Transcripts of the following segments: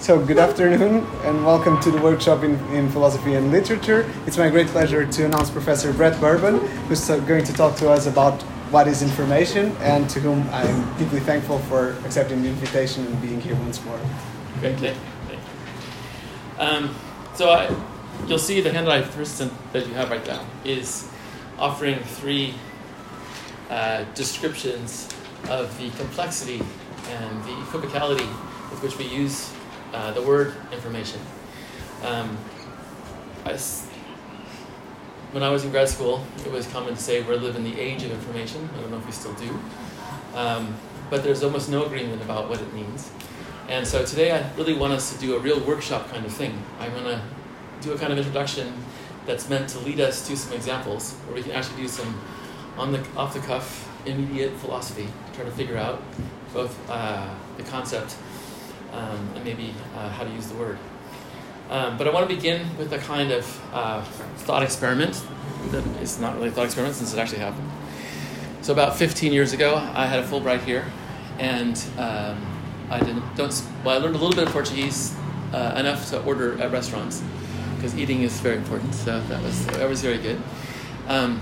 So, good afternoon and welcome to the workshop in, in philosophy and literature. It's my great pleasure to announce Professor Brett Bourbon, who's uh, going to talk to us about what is information and to whom I'm deeply thankful for accepting the invitation and being here once more. Great, thank you. Um, so, I, you'll see the handout first that you have right now is offering three uh, descriptions of the complexity and the equivocality with which we use uh, the word information. Um, I, when I was in grad school, it was common to say we live in the age of information. I don't know if we still do. Um, but there's almost no agreement about what it means. And so today I really want us to do a real workshop kind of thing. I'm going to do a kind of introduction that's meant to lead us to some examples where we can actually do some on the off the cuff immediate philosophy, to try to figure out both uh, the concept um, and maybe uh, how to use the word. Um, but I want to begin with a kind of uh, thought experiment that is not really a thought experiment since it actually happened. So about 15 years ago, I had a Fulbright here, and um, I didn't don't well I learned a little bit of Portuguese uh, enough to order at restaurants because eating is very important. So that was that was very good. Um,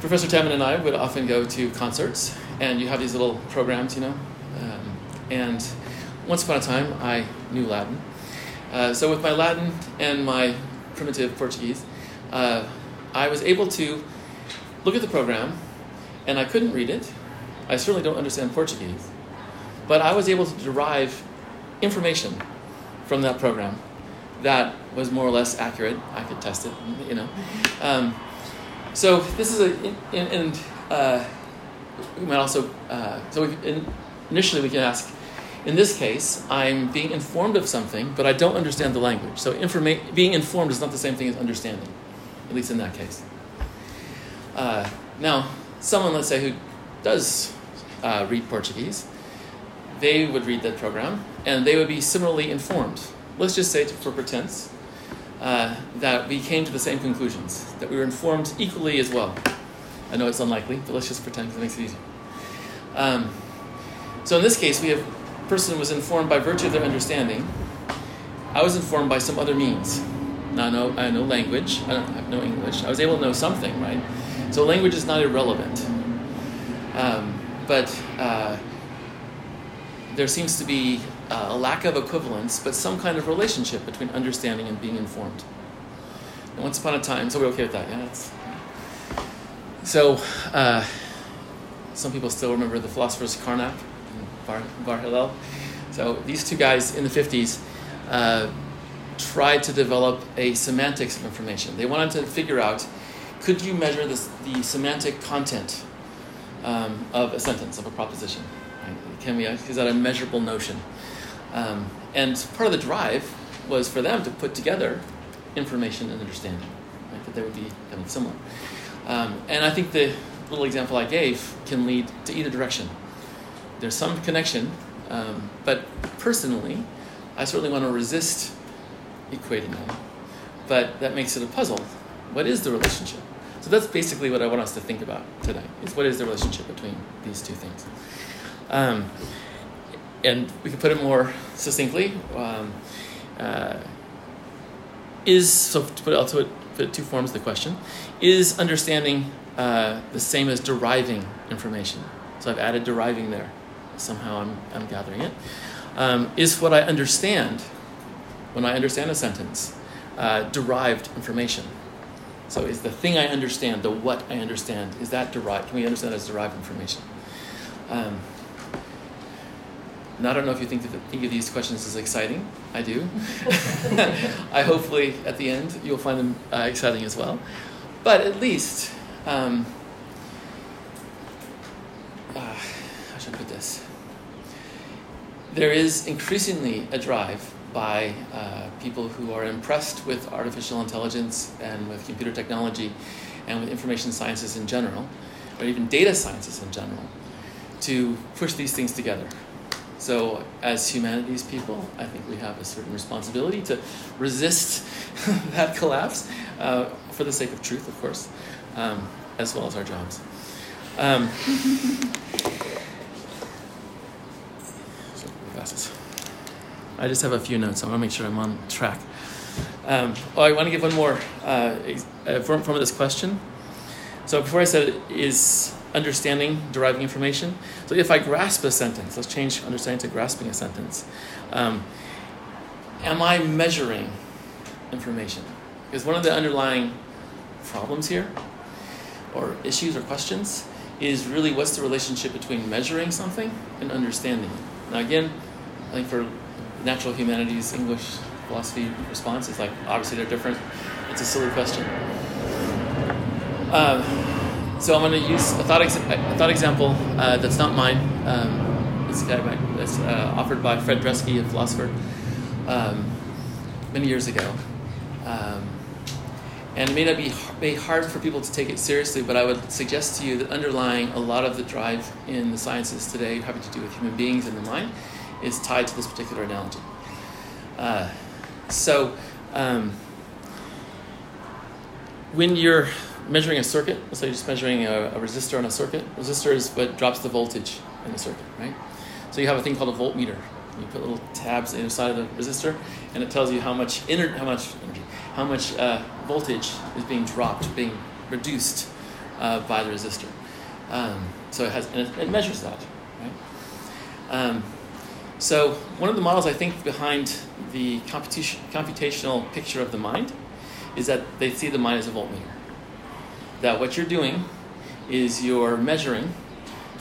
Professor Tammin and I would often go to concerts, and you have these little programs, you know. Um, and once upon a time, I knew Latin. Uh, so with my Latin and my primitive Portuguese, uh, I was able to look at the program, and I couldn't read it. I certainly don't understand Portuguese, but I was able to derive information from that program that was more or less accurate. I could test it, you know. Um, so this is a, and uh, we might also, uh, so we, initially we can ask, in this case, I'm being informed of something, but I don't understand the language. So informa- being informed is not the same thing as understanding, at least in that case. Uh, now, someone, let's say, who does uh, read Portuguese, they would read that program, and they would be similarly informed. Let's just say, for pretense, uh, that we came to the same conclusions, that we were informed equally as well. I know it's unlikely, but let's just pretend because it makes it easier. Um, so in this case, we have person was informed by virtue of their understanding. I was informed by some other means. Now I know I know language. I don't have no English. I was able to know something, right? So language is not irrelevant. Um, but uh, there seems to be uh, a lack of equivalence, but some kind of relationship between understanding and being informed. And once upon a time, so we're okay with that, yeah? That's, so, uh, some people still remember the philosophers and Bar, Bar Hillel. So, these two guys in the 50s uh, tried to develop a semantics of information. They wanted to figure out could you measure this, the semantic content um, of a sentence, of a proposition? Right? Can we, is that a measurable notion? Um, and part of the drive was for them to put together information and understanding, right? that they would be kind of similar. Um, and I think the little example I gave can lead to either direction. There's some connection, um, but personally, I certainly want to resist equating them. But that makes it a puzzle. What is the relationship? So that's basically what I want us to think about today. Is what is the relationship between these two things? Um, and we can put it more succinctly. Um, uh, is so to put it, to put two forms of the question: Is understanding uh, the same as deriving information? So I've added deriving there. Somehow I'm I'm gathering it. Um, is what I understand when I understand a sentence uh, derived information? So is the thing I understand, the what I understand, is that derived? Can we understand as derived information? Um, and I don't know if you think that think of these questions as exciting. I do. I hopefully at the end you'll find them uh, exciting as well. But at least, um, uh, how should I put this? There is increasingly a drive by uh, people who are impressed with artificial intelligence and with computer technology and with information sciences in general, or even data sciences in general, to push these things together. So, as humanities people, I think we have a certain responsibility to resist that collapse uh, for the sake of truth, of course, um, as well as our jobs. Um, so, I just have a few notes. I want to make sure I'm on track. Um, oh, I want to give one more uh, uh, from, from this question. So before I said is understanding deriving information. So if I grasp a sentence, let's change understanding to grasping a sentence. Um, am I measuring information? Because one of the underlying problems here, or issues or questions, is really what's the relationship between measuring something and understanding it. Now again, Think for natural humanities, English, philosophy response is like obviously they're different. It's a silly question. Uh, so I'm going to use a thought, ex- a thought example uh, that's not mine. Um, it's, uh, offered by Fred Dretske, a philosopher, um, many years ago. Um, and it may not be, be hard for people to take it seriously, but I would suggest to you that underlying a lot of the drive in the sciences today, having to do with human beings and the mind, is tied to this particular analogy. Uh, so, um, when you're measuring a circuit, let's say you're just measuring a, a, resistor on a circuit, resistor is what drops the voltage in the circuit, right? So you have a thing called a voltmeter. You put little tabs inside of the resistor, and it tells you how much ener- how much energy, how much uh, voltage is being dropped, being reduced uh, by the resistor. Um, so it has, and it, it measures that, right? Um, so one of the models I think behind the computation, computational picture of the mind is that they see the mind as a voltmeter. That what you're doing is you're measuring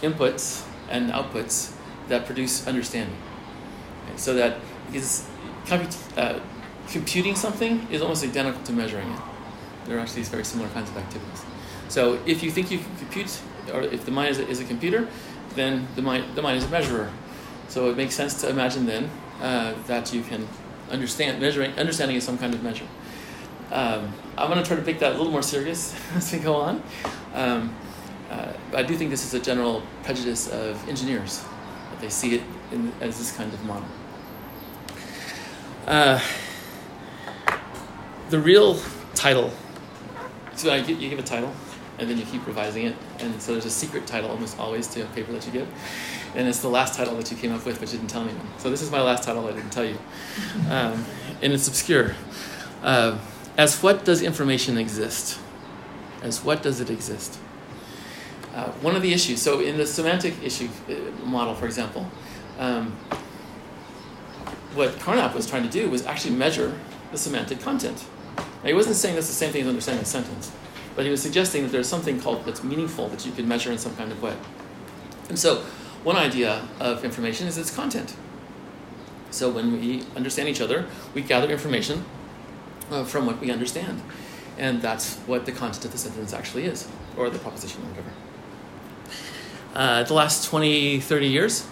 inputs and outputs that produce understanding. Okay? So that is comput- uh, computing something is almost identical to measuring it. There are actually these very similar kinds of activities. So if you think you can compute, or if the mind is a, is a computer, then the mind, the mind is a measurer so it makes sense to imagine then uh, that you can understand measuring. Understanding is some kind of measure. Um, I'm going to try to make that a little more serious as we go on. Um, uh, I do think this is a general prejudice of engineers that they see it in, as this kind of model. Uh, the real title. So you give a title, and then you keep revising it, and so there's a secret title almost always to a paper that you give and it's the last title that you came up with, but you didn't tell anyone. So this is my last title I didn't tell you, um, and it's obscure. Uh, as what does information exist? As what does it exist? Uh, one of the issues. So in the semantic issue uh, model, for example, um, what Carnap was trying to do was actually measure the semantic content. Now, he wasn't saying that's the same thing as understanding a sentence, but he was suggesting that there's something called that's meaningful that you can measure in some kind of way. And so one idea of information is its content. So when we understand each other, we gather information uh, from what we understand. And that's what the content of the sentence actually is, or the proposition, or whatever. Uh, the last 20, 30 years,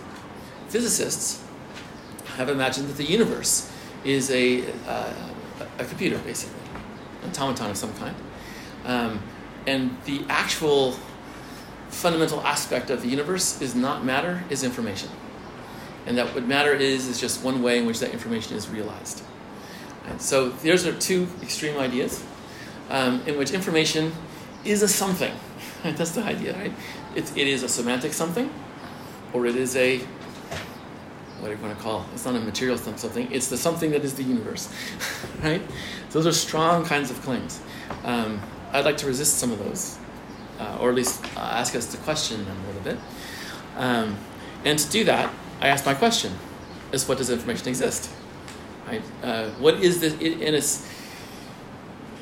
physicists have imagined that the universe is a, uh, a computer, basically, an automaton of some kind. Um, and the actual fundamental aspect of the universe is not matter, is information. And that what matter is, is just one way in which that information is realized. And so those are two extreme ideas um, in which information is a something. That's the idea, right? It, it is a semantic something, or it is a, what do you want to call it? It's not a material something, it's the something that is the universe, right? Those are strong kinds of claims. Um, I'd like to resist some of those uh, or at least uh, ask us to question them a little bit. Um, and to do that, I ask my question: Is what does information exist? Right? Uh, what is this? It, and it's.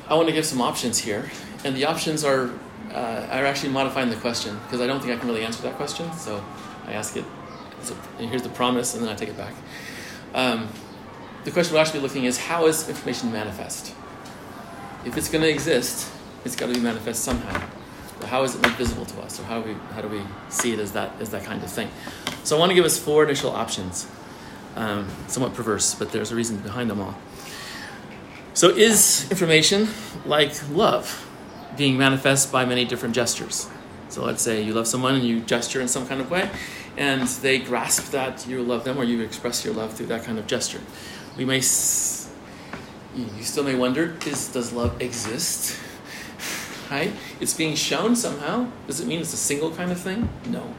I want to give some options here, and the options are uh, are actually modifying the question because I don't think I can really answer that question. So I ask it. A, here's the promise, and then I take it back. Um, the question we're actually looking is how is information manifest? If it's going to exist, it's got to be manifest somehow how is it made visible to us, or how do we how do we see it as that as that kind of thing? So I want to give us four initial options, um, somewhat perverse, but there's a reason behind them all. So is information like love, being manifest by many different gestures? So let's say you love someone and you gesture in some kind of way, and they grasp that you love them or you express your love through that kind of gesture. We may, you still may wonder, is does love exist? Right? It's being shown somehow. Does it mean it's a single kind of thing? No.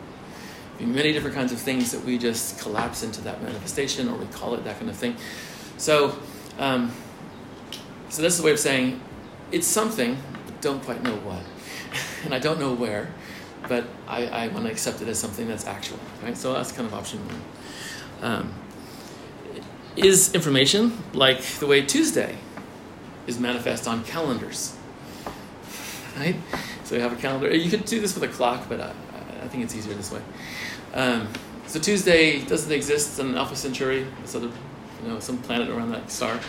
many different kinds of things that we just collapse into that manifestation or we call it that kind of thing. So, um, so this is a way of saying it's something, but don't quite know what. and I don't know where, but I, I want to accept it as something that's actual. Right? So that's kind of option one. Um, is information like the way Tuesday is manifest on calendars? Right? So you have a calendar. You could do this with a clock, but I, I think it's easier this way. Um, so Tuesday doesn't exist in Alpha Centauri, this other, you know, some planet around that star.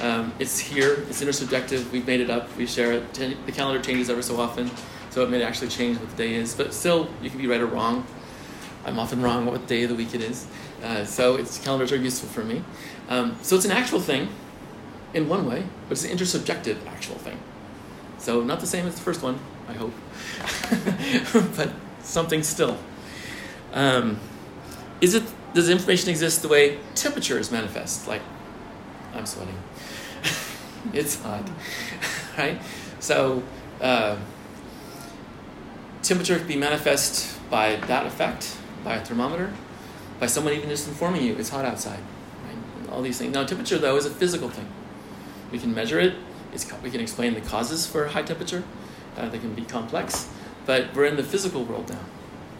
Um, it's here. It's intersubjective. We've made it up. We share it. The calendar changes ever so often, so it may actually change what the day is. But still, you can be right or wrong. I'm often wrong what day of the week it is. Uh, so its calendars are useful for me. Um, so it's an actual thing, in one way, but it's an intersubjective actual thing. So not the same as the first one, I hope, but something still. Um, is it does information exist the way temperature is manifest? Like, I'm sweating. it's hot, right? So, uh, temperature can be manifest by that effect, by a thermometer, by someone even just informing you it's hot outside. Right? All these things. Now, temperature though is a physical thing. We can measure it. We can explain the causes for high temperature. Uh, they can be complex, but we're in the physical world now.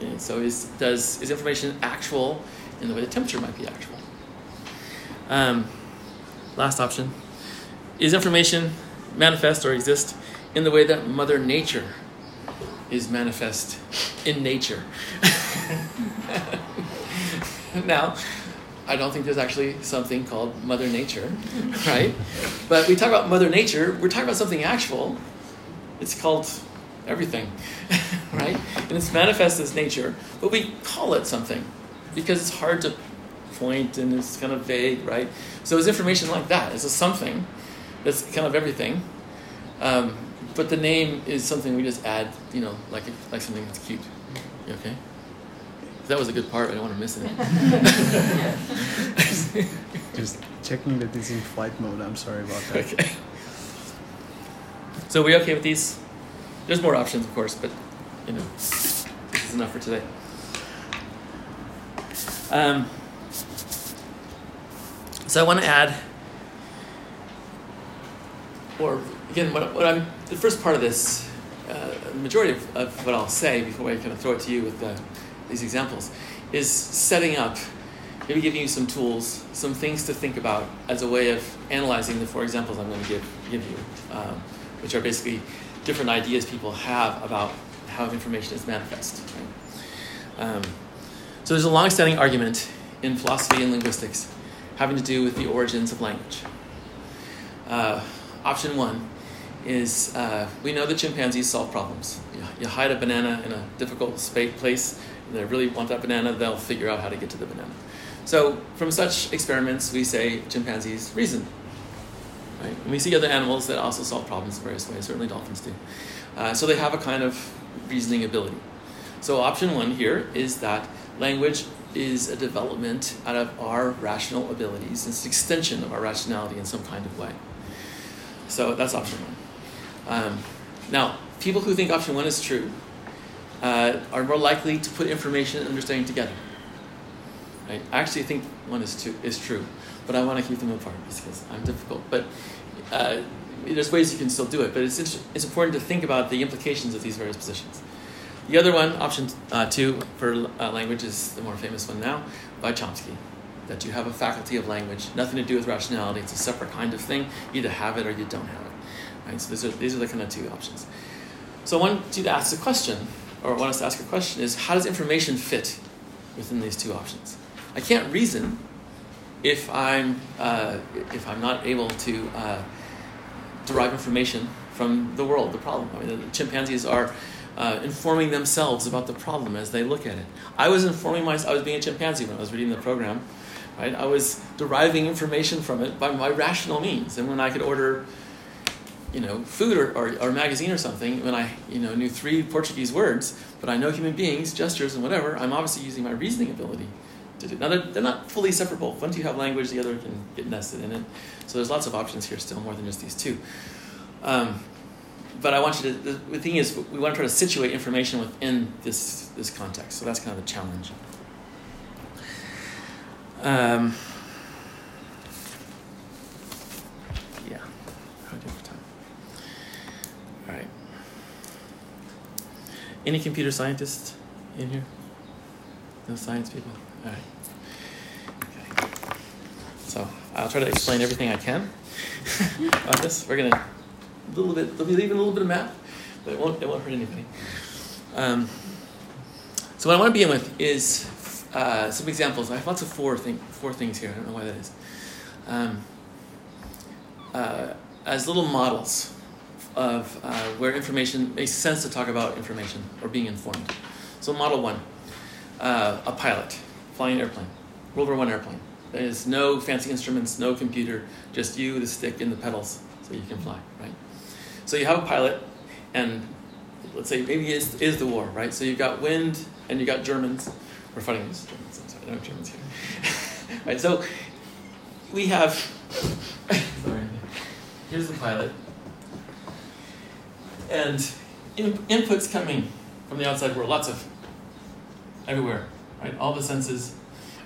And so is does is information actual in the way the temperature might be actual? Um, last option is information manifest or exist in the way that Mother Nature is manifest in nature. now, I don't think there's actually something called Mother Nature, right? But we talk about Mother Nature, we're talking about something actual. It's called everything, right? And it's manifest as nature, but we call it something because it's hard to point and it's kind of vague, right? So it's information like that. It's a something that's kind of everything. Um, but the name is something we just add, you know, like like something that's cute. Okay? That was a good part. I don't want to miss it. just checking that it's in flight mode. I'm sorry about that. Okay. So we okay with these? There's more options, of course, but you know, this is enough for today. Um, so I want to add, or again, what, what I'm the first part of this, uh, the majority of, of, what I'll say before I kind of throw it to you with the, these examples, is setting up, maybe giving you some tools, some things to think about as a way of analyzing the four examples I'm going to give give you, um, which are basically different ideas people have about how information is manifest. Right? Um, so there's a long-standing argument in philosophy and linguistics having to do with the origins of language. Uh, option one is uh, we know that chimpanzees solve problems. You, you, hide a banana in a difficult space place, they really want that banana, they'll figure out how to get to the banana. So from such experiments, we say chimpanzees reason. Right? And we see other animals that also solve problems in various ways. Certainly dolphins do. Uh, so they have a kind of reasoning ability. So option one here is that language is a development out of our rational abilities. It's an extension of our rationality in some kind of way. So that's option one. Um, now, people who think option one is true uh, are more likely to put information and understanding together. I actually think one is, two, is true, but I want to keep them apart because I'm difficult. But uh, there's ways you can still do it, but it's, it's important to think about the implications of these various positions. The other one, option uh, two for uh, language, is the more famous one now by Chomsky. That you have a faculty of language, nothing to do with rationality. It's a separate kind of thing. You either have it or you don't have it. Right? So these are, these are the kind of two options. So I want you to ask a question, or want us to ask a question is how does information fit within these two options? I can't reason if I'm, uh, if I'm not able to uh, derive information from the world, the problem. I mean, the chimpanzees are uh, informing themselves about the problem as they look at it. I was informing myself, I was being a chimpanzee when I was reading the program, right? I was deriving information from it by my rational means. And when I could order, you know, food or, or, or, magazine or something, when I, you know, knew three Portuguese words, but I know human beings, gestures, and whatever, I'm obviously using my reasoning ability to do. Now, they're, they're not fully separable. Once you have language, the other can get nested in it. So there's lots of options here still, more than just these two. Um, but I want you to. The, the thing is, we want to try to situate information within this this context. So that's kind of the challenge. Um, yeah. How do you have time? All right. Any computer scientists in here? No science people? All right. So I'll try to explain everything I can about this. We're gonna a little bit. There'll be even a little bit of math, but it won't. It won't hurt anybody. Um, so what I want to begin with is uh, some examples. I have lots of four thing, four things here. I don't know why that is. Um, uh, as little models of uh, where information makes sense to talk about information or being informed. So model one, uh, a pilot flying an airplane, World War One airplane. There's no fancy instruments, no computer, just you, the stick, and the pedals, so you can fly, right? So you have a pilot, and let's say maybe it is, is the war, right? So you've got wind, and you've got Germans. We're fighting against Germans. I'm sorry, no Germans here. right. So we have. sorry. Here's the pilot, and in, inputs coming from the outside world. Lots of everywhere, right? All the senses.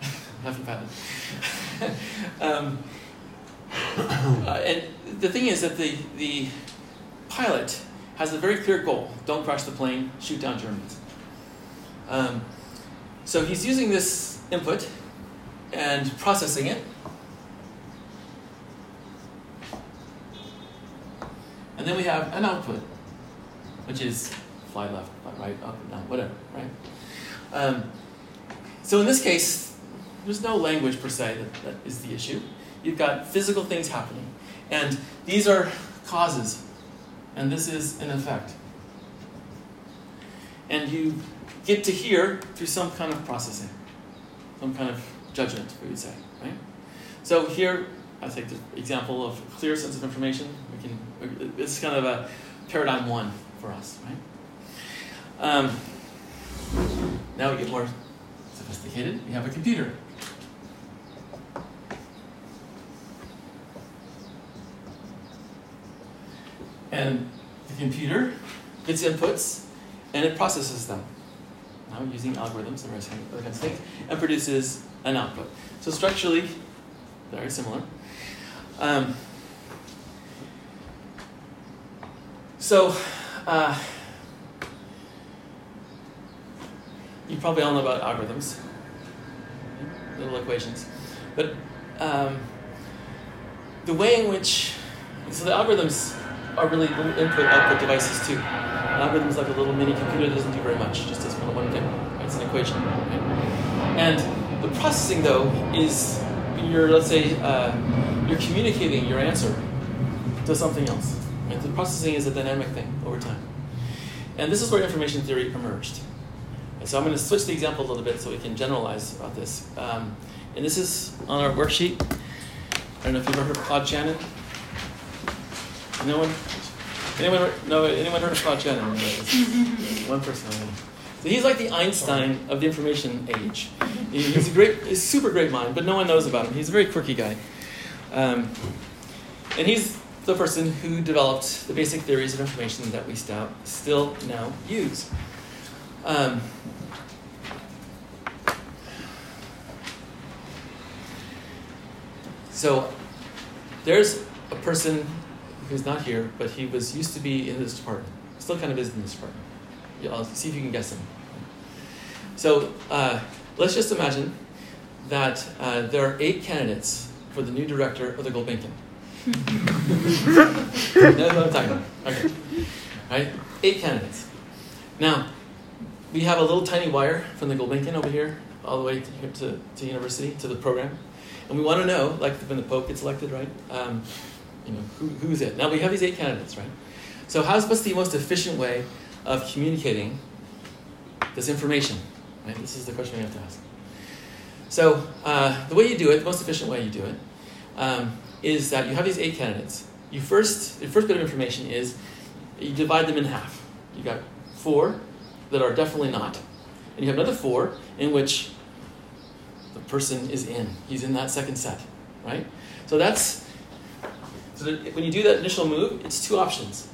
Nothing bad. um, uh, and the thing is that the, the pilot has a very clear goal don't crash the plane, shoot down Germans. Um, so he's using this input and processing it. And then we have an output, which is fly left, fly right, up, down, whatever, right? Um, so in this case, there's no language per se that, that is the issue. You've got physical things happening. And these are causes, and this is an effect. And you get to here through some kind of processing, some kind of judgment, we would say, right? So here, I take the example of clear sense of information. We can. Is kind of a paradigm one for us, right? Um, now we get more sophisticated. We have a computer. And the computer gets inputs and it processes them. Now using algorithms and other kinds of things, and produces an output. So structurally, very similar. Um, so, uh, you probably all know about algorithms, little equations, but um, the way in which so the algorithms are really little input-output devices too. An algorithm is like a little mini computer that doesn't do very much, just does one, one thing. It's an equation. Right? And the processing though is you're let's say uh, you're communicating your answer to something else. Right? The processing is a dynamic thing time. And this is where information theory emerged. And so I'm going to switch the example a little bit so we can generalize about this. Um, and this is on our worksheet. I don't know if you've ever heard of Claude Shannon. No one? Anyone? No. Anyone heard of Claude Shannon? One person. So he's like the Einstein of the information age. He's a great, he's a super great mind, but no one knows about him. He's a very quirky guy, um, and he's the person who developed the basic theories of information that we still still now use. Um, so there's a person who's not here, but he was used to be in this department. Still kind of is in this department. I'll see if you can guess him. So uh, let's just imagine that uh, there are eight candidates for the new director of the Gulbenkian. That's what I'm talking about. Okay. Right? Eight candidates. Now, we have a little tiny wire from the Gulbenkian over here, all the way to, here to, to university, to the program. And we want to know, like when the Pope gets elected, right? Um, you know, who, who's it? Now we have these eight candidates, right? So how's what's the most efficient way of communicating this information? Right? This is the question we have to ask. So uh, the way you do it, the most efficient way you do it, um, is that you have these eight candidates. You first, the first bit of information is you divide them in half. You got four that are definitely not, and you have another four in which the person is in. He's in that second set, right? So that's so that when you do that initial move, it's two options.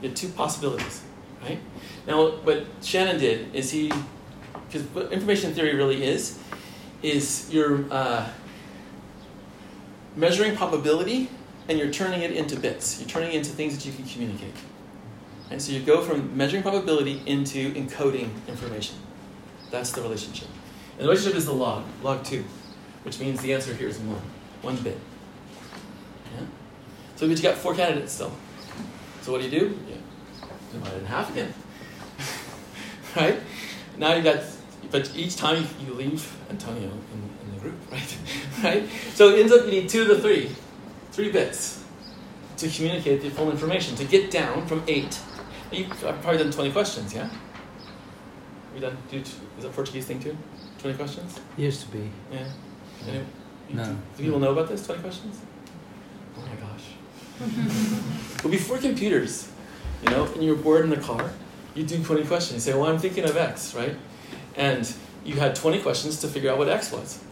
You have two possibilities, right? Now, what Shannon did is he, because what information theory really is, is you're uh, measuring probability and you're turning it into bits. You're turning it into things that you can communicate. And so you go from measuring probability into encoding information. That's the relationship. And the relationship is the log, log 2, which means the answer here is 1, 1 bit. Yeah? So you got four candidates still. So what do you do? You divide it in half again. right? Now you got, but each time you leave Antonio in, in the group, right? right? So it ends up you need two to three, three bits to communicate the full information, to get down from eight. You've probably done 20 questions, yeah? Have you done, do, is that Portuguese thing too? 20 questions? Used to be. Yeah. Anyway, No. Do people know about this? 20 questions? Oh my gosh. well, before computers, you know, and you were bored in the car, you do 20 questions. You say, well, I'm thinking of X, right? And you had 20 questions to figure out what X was, right?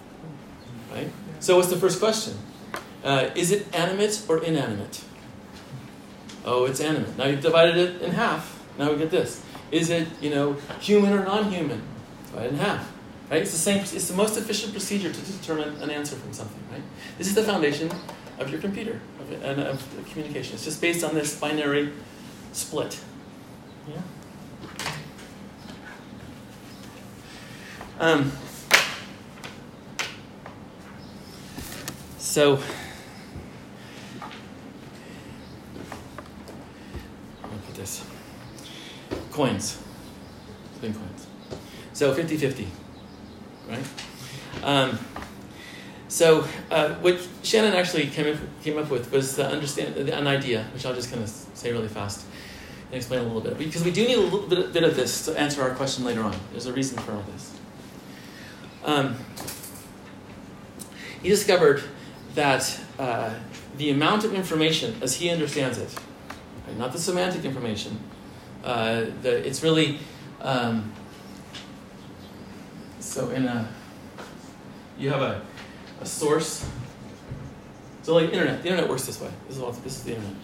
So what's the first question? Uh, is it animate or inanimate? Oh, it's animate. Now you've divided it in half. Now we get this. Is it, you know, human or non-human? Divide it in half. Right? It's the same. It's the most efficient procedure to determine an answer from something. Right? This is the foundation of your computer of, and of communication. It's just based on this binary split. Yeah. Um, so, put this coins, spin coins. So 50 50, right? Um, so, uh, what Shannon actually came up, came up with was the understand an idea, which I'll just kind of say really fast and explain a little bit, because we do need a little bit, bit of this to answer our question later on. There's a reason for all this. Um, he discovered that uh, the amount of information, as he understands it, right, not the semantic information, uh, the, it's really um, so in a you have a, a source. So like internet, the internet works this way. This is all, this is the internet.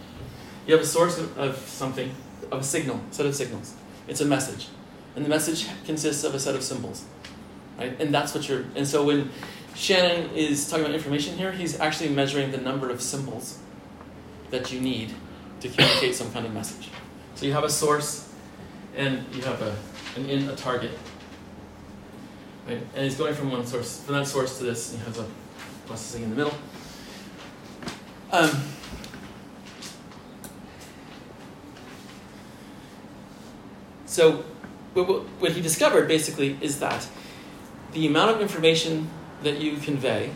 You have a source of, of something, of a signal, set of signals. It's a message, and the message consists of a set of symbols right? And that's what you're. And so when Shannon is talking about information here, he's actually measuring the number of symbols that you need to communicate some kind of message. So you have a source, and you have a an in a target, right? And he's going from one source, from that source to this, and he has a processing in the middle. Um, so what, what he discovered basically is that the amount of information that you convey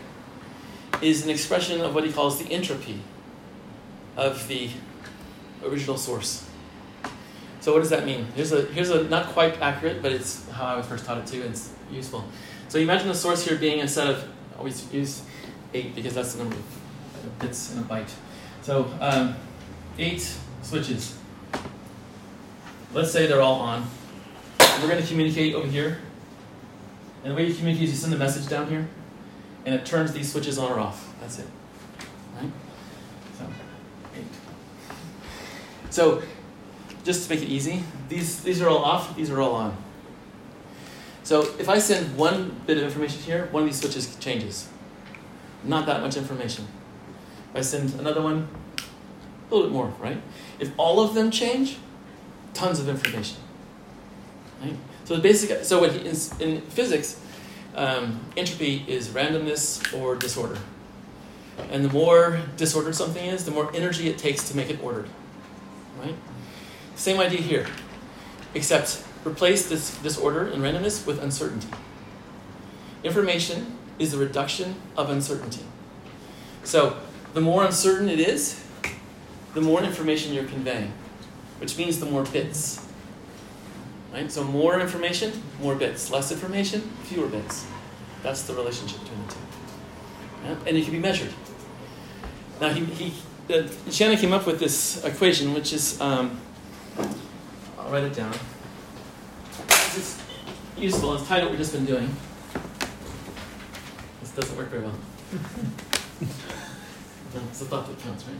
is an expression of what he calls the entropy of the original source. So what does that mean? Here's a here's a not quite accurate, but it's how I was first taught it too, and it's useful. So you imagine the source here being a set of always use eight because that's the number of bits in a byte. So um, eight switches. Let's say they're all on. We're going to communicate over here and the way you communicate is you send a message down here, and it turns these switches on or off. That's it. Right? So, eight. So, just to make it easy, these, these are all off, these are all on. So if I send one bit of information here, one of these switches changes. Not that much information. If I send another one, a little bit more, right? If all of them change, tons of information. Right? So the basic, so he, in, in physics, um, entropy is randomness or disorder. And the more disordered something is, the more energy it takes to make it ordered. Right? Same idea here, except replace this disorder and randomness with uncertainty. Information is the reduction of uncertainty. So the more uncertain it is, the more information you're conveying, which means the more bits. Right? So more information, more bits. Less information, fewer bits. That's the relationship between the two. Yeah? And it can be measured. Now, he, he, Shannon came up with this equation, which is, um, I'll write it down. It's useful. It's tied to what we've just been doing. This doesn't work very well. no, it's the thought that counts, right?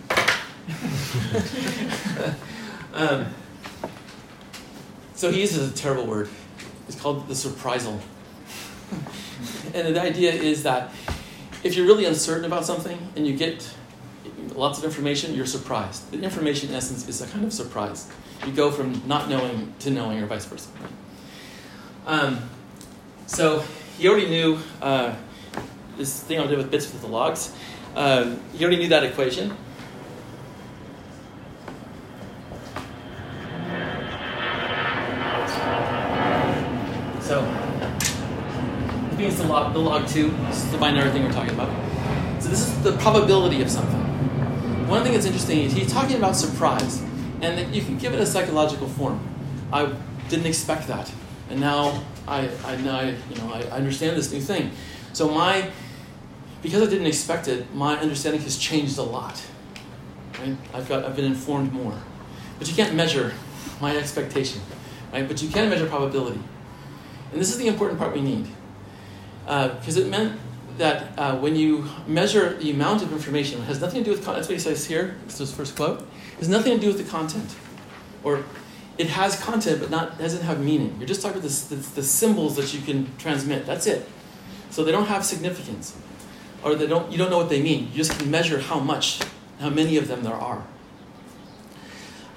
um, so he uses a terrible word. It's called the surprisal. and the idea is that if you're really uncertain about something and you get lots of information, you're surprised. The information, in essence, is a kind of surprise. You go from not knowing to knowing, or vice versa. Um, so he already knew uh, this thing I did with bits with the logs. Um, he already knew that equation. So, means the log, the log 2, this is the binary thing we're talking about. So this is the probability of something. One thing that's interesting is he's talking about surprise, and you can give it a psychological form. I didn't expect that, and now I, I now you know I understand this new thing. So my because I didn't expect it, my understanding has changed a lot. Right? I've got I've been informed more, but you can't measure my expectation, right? But you can measure probability, and this is the important part we need because uh, it meant that uh, when you measure the amount of information, it has nothing to do with, that's what he says here, this is his first quote, it has nothing to do with the content. Or it has content, but not doesn't have meaning. You're just talking about the, the, the symbols that you can transmit. That's it. So they don't have significance. Or they don't, you don't know what they mean. You just can measure how much, how many of them there are.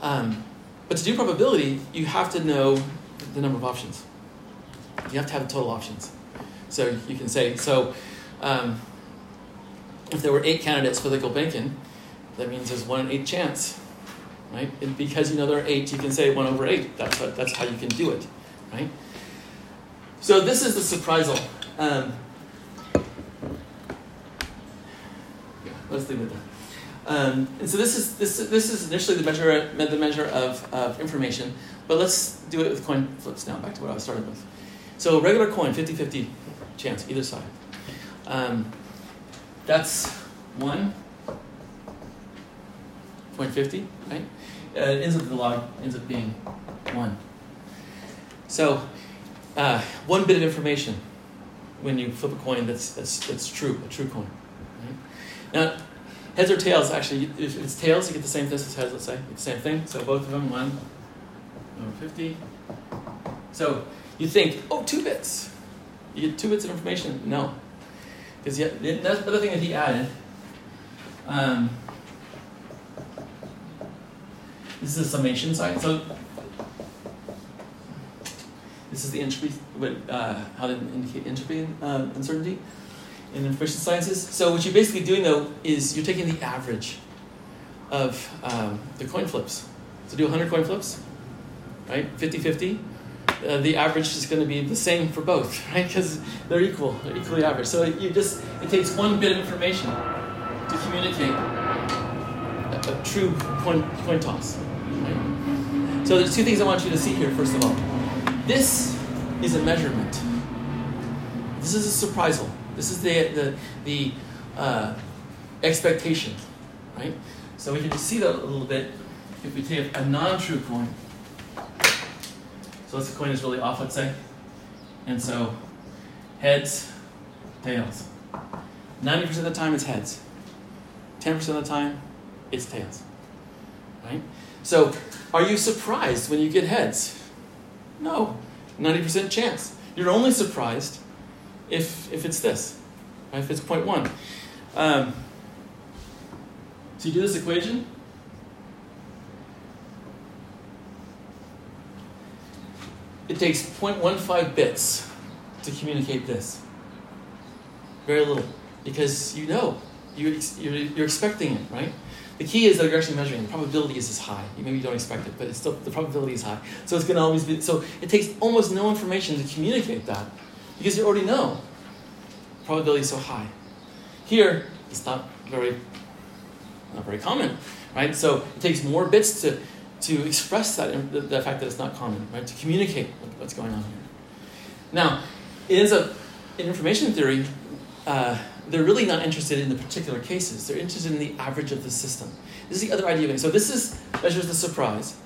Um, but to do probability, you have to know the number of options. You have to have the total options. So you can say, so um, if there were eight candidates for the Gulbenkian, that means there's one in eight chance, right? And because you know there are eight, you can say one over eight. That's what, that's how you can do it, right? So this is the surprisal. Um, yeah, let's leave it there. Um, and so this is this this is initially the measure the measure of, of information, but let's do it with coin flips now. Back to what I was starting with. So regular coin, 50-50 chance, either side. Um, that's 1.50, right? Uh, it ends up the log ends up being 1. So, uh, one bit of information when you flip a coin that's, that's, that's true, a true coin. Right? Now, heads or tails, actually, if it's tails, you get the same thing as heads, let's say. It's the same thing. So both of them, 1 over 50. So you think, oh, two bits. You get two bits of information? No. Because that's the other thing that he added. Um, this is a summation sign. So this is the entropy, uh, how to indicate entropy uh, uncertainty in information sciences. So what you're basically doing though is you're taking the average of um, the coin flips. So do 100 coin flips, right? 50-50 uh, the average is going to be the same for both, right? Because they're equal, they're equally average. So you just it takes one bit of information to communicate a, a true coin, coin toss. Right? So there's two things I want you to see here. First of all, this is a measurement. This is a surprisal. This is the the the uh, expectation, right? So we can see that a little bit if we take a non-true coin. So the coin is really off, let's say. And so heads, tails. 90% of the time it's heads. 10% of the time it's tails. Right? So are you surprised when you get heads? No. 90% chance. You're only surprised if, if it's this, right? if it's 0.1. Um, so you do this equation, It takes 0.15 bits to communicate this. Very little, because you know, you, you're, you're expecting it, right? The key is that you're actually measuring. The probability is as high. Maybe you don't expect it, but it's still the probability is high. So it's going to always be. So it takes almost no information to communicate that, because you already know. Probability is so high. Here, it's not very, not very common, right? So it takes more bits to to express that the, the, fact that it's not common, right? To communicate what's going on here. Now, it ends up in information theory. Uh, they're really not interested in the particular cases. They're interested in the average of the system. This is the other idea of it. So this is measures the surprise,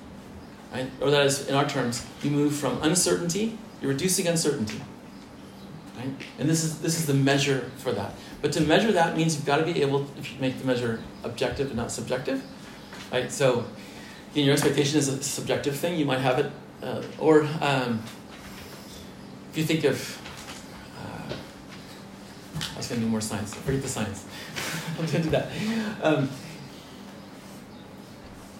right? Or that is, in our terms, you move from uncertainty. You're reducing uncertainty, right? And this is this is the measure for that. But to measure that means you've got to be able to make the measure objective and not subjective, right? So again, your expectation is a subjective thing. You might have it, uh, or um, if you think of uh, was going to do more science. Forget the science. I'm going to do that. Um,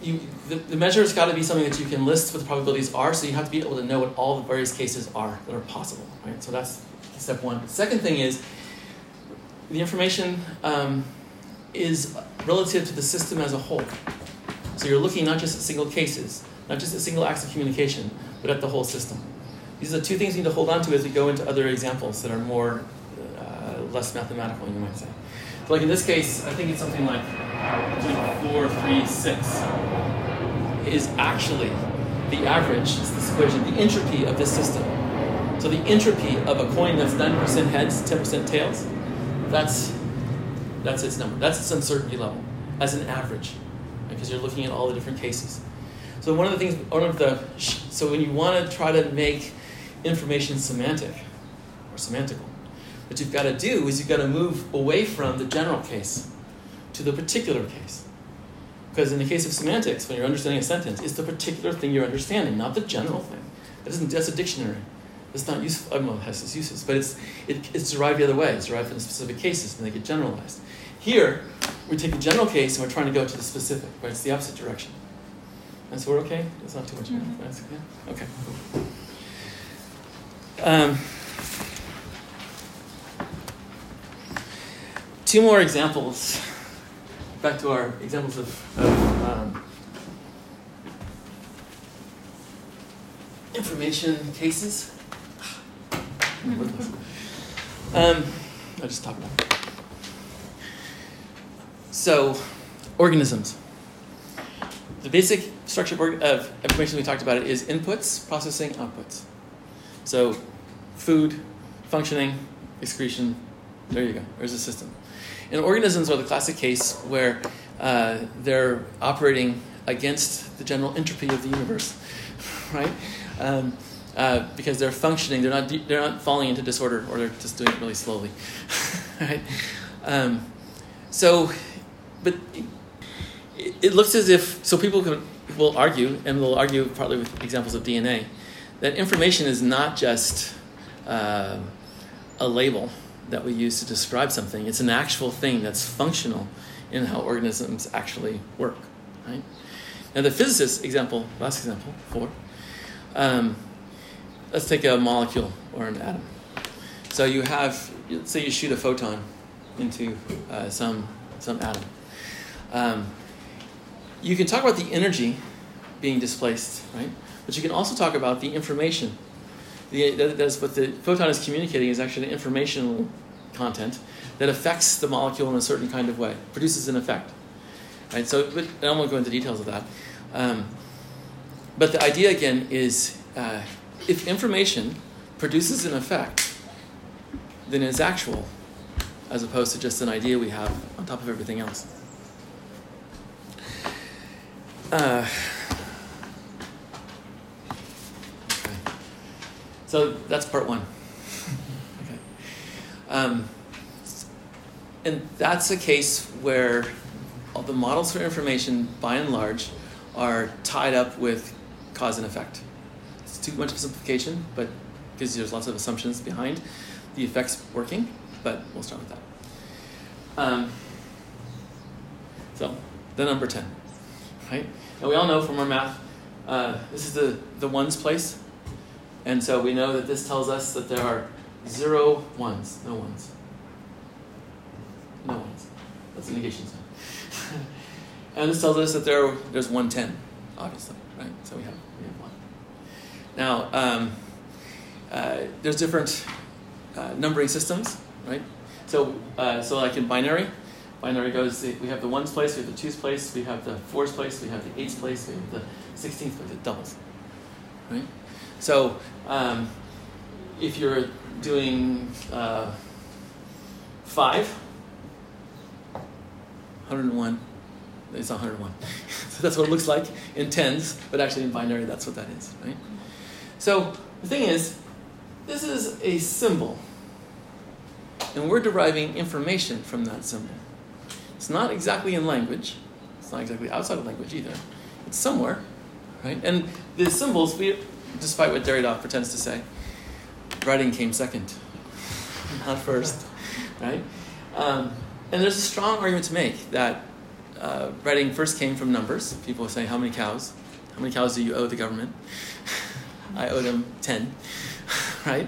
you, the, the measure has got to be something that you can list what the probabilities are, so you have to be able to know what all the various cases are that are possible. Right? So that's step one. The second thing is the information um, is relative to the system as a whole. So you're looking not just at single cases, not just at single acts of communication, but at the whole system. These are the two things you need to hold on to as we go into other examples that are more uh, less mathematical, you might say. So like in this case, I think it's something like 0.436 is actually the average, it's this equation, the entropy of this system. So the entropy of a coin that's 90% heads, 10% tails, that's, that's its number. That's its uncertainty level as an average, because you're looking at all the different cases. So one of the things, one of the, so when you want to try to make information semantic or semantical, what you've got to do is you've got to move away from the general case to the particular case. Because in the case of semantics, when you're understanding a sentence, it's the particular thing you're understanding, not the general thing. That isn't, that's a dictionary. It's not useful. I mean, well, it has its uses, but it's, it, it's derived the other way. It's derived from the specific cases, and they get generalized. Here, we take the general case and we're trying to go to the specific, right? It's the opposite direction. And so we're okay? It's not too much. Mm-hmm. That's, yeah? Okay. Um, two more examples. Back to our examples of, of um, information cases. Um, I'll just talk about it. So, organisms. The basic structure of information we talked about is inputs, processing, outputs. So, food, functioning, excretion, there you go, there's a system. And organisms are the classic case where uh, they're operating against the general entropy of the universe, right? Um, uh, because they're functioning, they're not, they're not falling into disorder, or they're just doing it really slowly, right? Um, so, but it, looks as if, so people can, will argue, and they'll argue partly with examples of DNA, that information is not just uh, a label that we use to describe something. It's an actual thing that's functional in how organisms actually work. Right? Now, the physicist example, last example, four. Um, let's take a molecule or an atom. So you have, let's say you shoot a photon into uh, some some atom. Um, you can talk about the energy being displaced, right? But you can also talk about the information the, that's what the photon is communicating is actually the informational content that affects the molecule in a certain kind of way, produces an effect. Right? So, but I won't go into details of that. Um, but the idea again is uh, if information produces an effect, then it's actual, as opposed to just an idea we have on top of everything else. Uh, So that's part one. okay. Um, and that's a case where all the models for information, by and large, are tied up with cause and effect. It's too much of a simplification, but because there's lots of assumptions behind the effects working, but we'll start with that. Um, so, the number 10, right? And we all know from our math, uh, this is the, the ones place. And so we know that this tells us that there are zero ones, no ones. No ones. That's a negation sign. and this tells us that there there's 110, obviously, right? So we have, we have one. Now, um, uh, there's different uh, numbering systems, right? So, uh, so like in binary, binary goes, we have the ones place, we have the twos place, we have the fours place, we have the eights place, we have the sixteenth, place, the doubles, right? So um, if you're doing uh, five, 101, it's 101. so that's what it looks like in tens, but actually in binary, that's what that is, right? So the thing is, this is a symbol, and we're deriving information from that symbol. It's not exactly in language. It's not exactly outside of language either. It's somewhere, right? And the symbols, we despite what Derrida pretends to say, writing came second, not first. right? Um, and there's a strong argument to make that uh, writing first came from numbers. People saying, how many cows? How many cows do you owe the government? I owe them 10, right?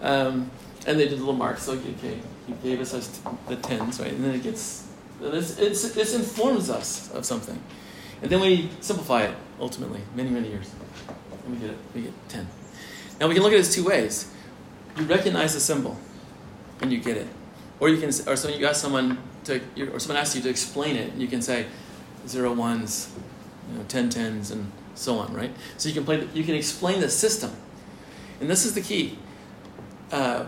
Um, and they did little marks, so okay, he gave us the tens, right? And then it gets, this, this informs us of something. And then we simplify it, ultimately, many, many years. And we get, it, we get 10. Now we can look at this two ways. You recognize the symbol, and you get it. Or you can, or so you ask someone to, or someone asks you to explain it, and you can say zero ones, you know, ten tens, and so on, right? So you can play, you can explain the system, and this is the key. Uh,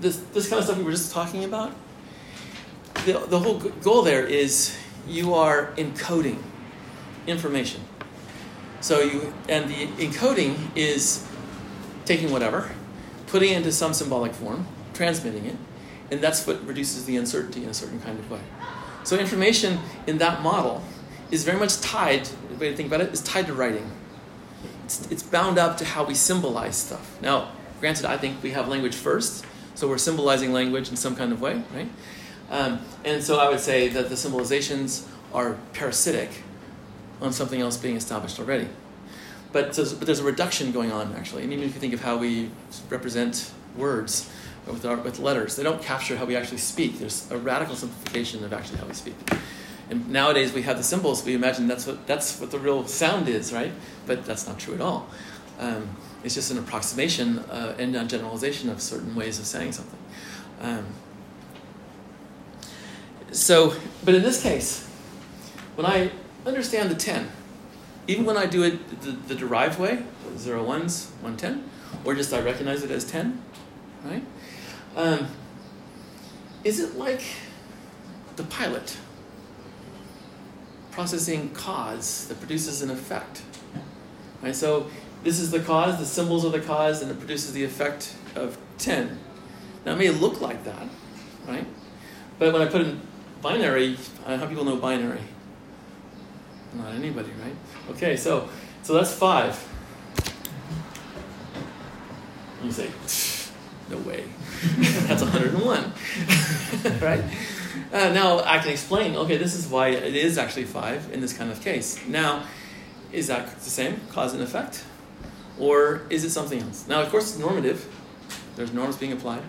this this kind of stuff we were just talking about. The the whole goal there is you are encoding information. So you and the encoding is taking whatever, putting it into some symbolic form, transmitting it, and that's what reduces the uncertainty in a certain kind of way. So information in that model is very much tied, the way to think about it, is tied to writing. It's, it's bound up to how we symbolize stuff. Now, granted, I think we have language first, so we're symbolizing language in some kind of way, right? Um, and so I would say that the symbolizations are parasitic on something else being established already. But, but there's a reduction going on, actually. And even if you think of how we represent words, with, our, with letters. They don't capture how we actually speak. There's a radical simplification of actually how we speak. And nowadays we have the symbols. We imagine that's what that's what the real sound is, right? But that's not true at all. Um, it's just an approximation uh, and a generalization of certain ways of saying something. Um, so, but in this case, when I understand the ten, even when I do it the, the derived way, zero ones, one ten, or just I recognize it as ten, right? Um, is it like the pilot processing cause that produces an effect? Right, so this is the cause, the symbols of the cause, and it produces the effect of 10. Now it may look like that, right? But when I put in binary, how people know binary? Not anybody, right? Okay, so so that's five. You say, no way. That's 101. right? Uh, now I can explain, okay, this is why it is actually 5 in this kind of case. Now, is that the same, cause and effect? Or is it something else? Now, of course, it's normative. There's norms being applied.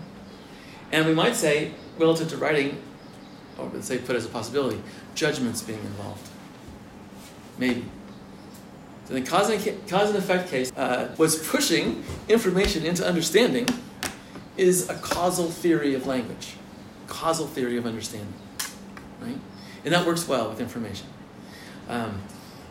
And we might say, relative to writing, or let's say put as a possibility, judgments being involved. Maybe. So the cause and, cause and effect case uh, was pushing information into understanding is a causal theory of language, causal theory of understanding, right? And that works well with information. Um,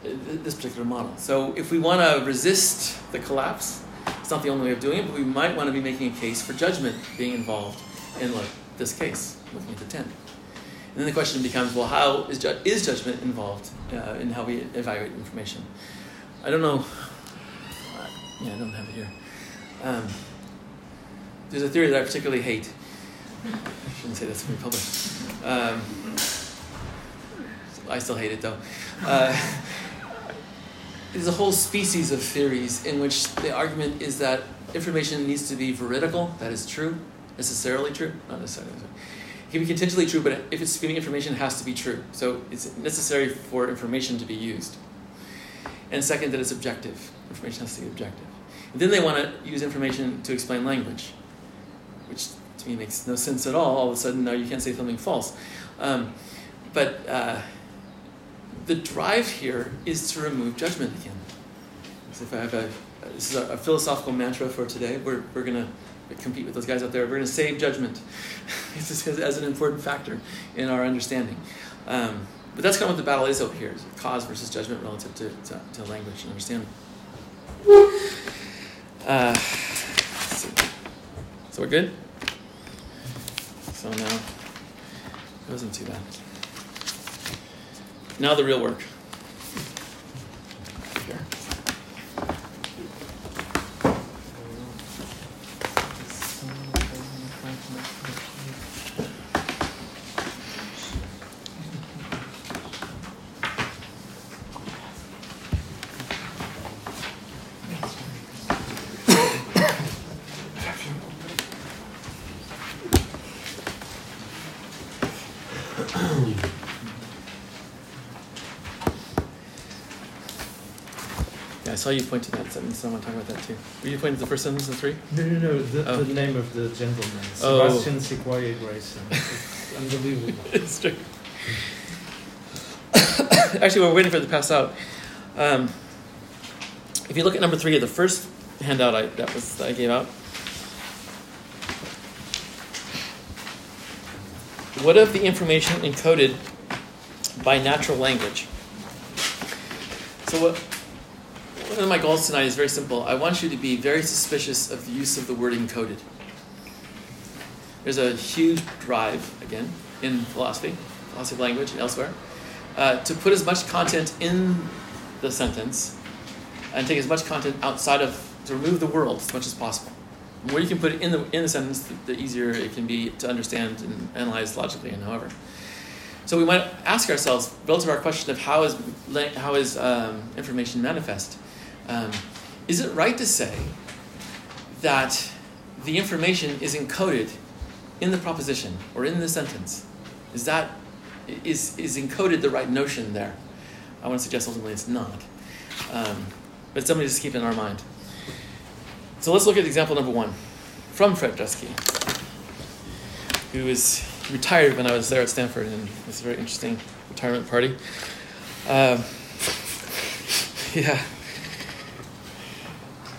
this particular model. So if we want to resist the collapse, it's not the only way of doing it, but we might want to be making a case for judgment being involved in like this case, looking at the 10. And then the question becomes, well, how is, ju- is judgment involved uh, in how we evaluate information? I don't know. Yeah, I don't have it here. Um, there's a theory that I particularly hate. I shouldn't say this in public. Um, I still hate it though. Uh, there's a whole species of theories in which the argument is that information needs to be veridical. That is true, necessarily true, not necessarily. It can be contingently true, but if it's giving information, it has to be true. So it's necessary for information to be used. And second, that it's objective. Information has to be objective. And then they want to use information to explain language which to me makes no sense at all. All of a sudden, now you can't say something false. Um, but uh, the drive here is to remove judgment again. So if I have a, this is a, a philosophical mantra for today. We're, we're going to compete with those guys out there. We're going to save judgment as, as an important factor in our understanding. Um, but that's kind of what the battle is over here: is cause versus judgment relative to, to, to language and understanding. Uh, so we're good? So now, it wasn't too bad. Now the real work. Saw you point to that sentence. I want to talk about that too. Were you pointing to the first sentence in three? No, no, no. The, Oh. the name of the gentleman, Oh. Sebastian Sequoiah Grayson. It's unbelievable. it's true. Actually, we're waiting for it to pass out. Um, if you look at number three of the first handout I, that was that I gave out, what of the information encoded by natural language? So what? One of my goals tonight is very simple. I want you to be very suspicious of the use of the word encoded. There's a huge drive, again, in philosophy, philosophy of language, and elsewhere, uh, to put as much content in the sentence and take as much content outside of, to remove the world as much as possible. The more you can put it in the, in the sentence, the, the easier it can be to understand and analyze logically and however. So we might ask ourselves, relative to our question of how is, how is um, information manifest, um, is it right to say that the information is encoded in the proposition or in the sentence? Is that is is encoded the right notion there? I want to suggest ultimately it's not, um, but it's to just keep in our mind. So let's look at example number one from Fred Dretske, who is retired when I was there at Stanford, and it was a very interesting retirement party. Um, yeah.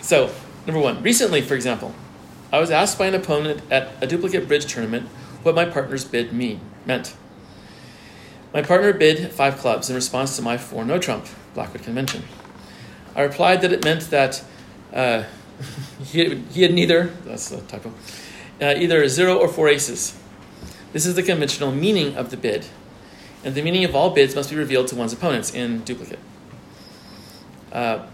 So, number one, recently, for example, I was asked by an opponent at a duplicate bridge tournament what my partner's bid mean meant. My partner bid five clubs in response to my four no trump Blackwood Convention. I replied that it meant that uh, he, had, he had neither, that's a typo, uh, either zero or four aces. This is the conventional meaning of the bid, and the meaning of all bids must be revealed to one's opponents in duplicate. Uh,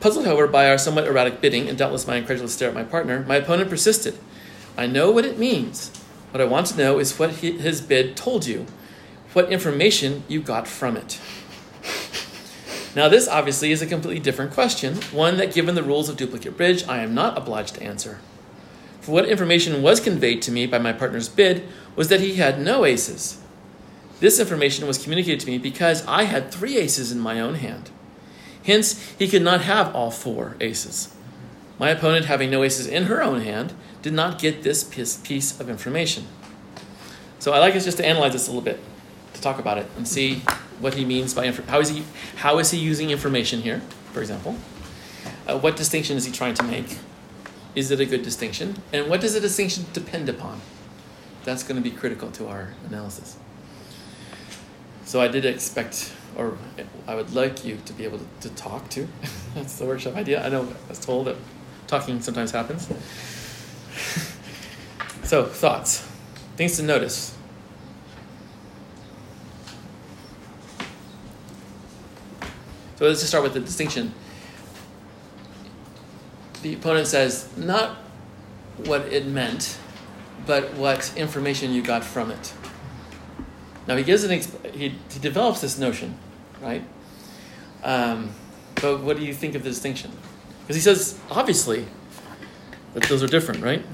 puzzled, however, by our somewhat erratic bidding and doubtless my incredulous stare at my partner, my opponent persisted. I know what it means. What I want to know is what he, his bid told you, what information you got from it. Now, this obviously is a completely different question, one that, given the rules of duplicate bridge, I am not obliged to answer. For what information was conveyed to me by my partner's bid was that he had no aces. This information was communicated to me because I had three aces in my own hand. Hence, he could not have all four aces. My opponent, having no aces in her own hand, did not get this piece of information. So I like us just to analyze this a little bit, to talk about it and see what he means by how is he how is he using information here, for example. Uh, what distinction is he trying to make? Is it a good distinction? And what does the distinction depend upon? That's going to be critical to our analysis. So I did expect, or I would like you to be able to, to talk to. That's the workshop idea. I know I was told that talking sometimes happens. so, thoughts, things to notice. So let's just start with the distinction. The opponent says not what it meant, but what information you got from it. Now he gives an he, he develops this notion, right? Um, but what do you think of the distinction? Because he says obviously that those are different, right?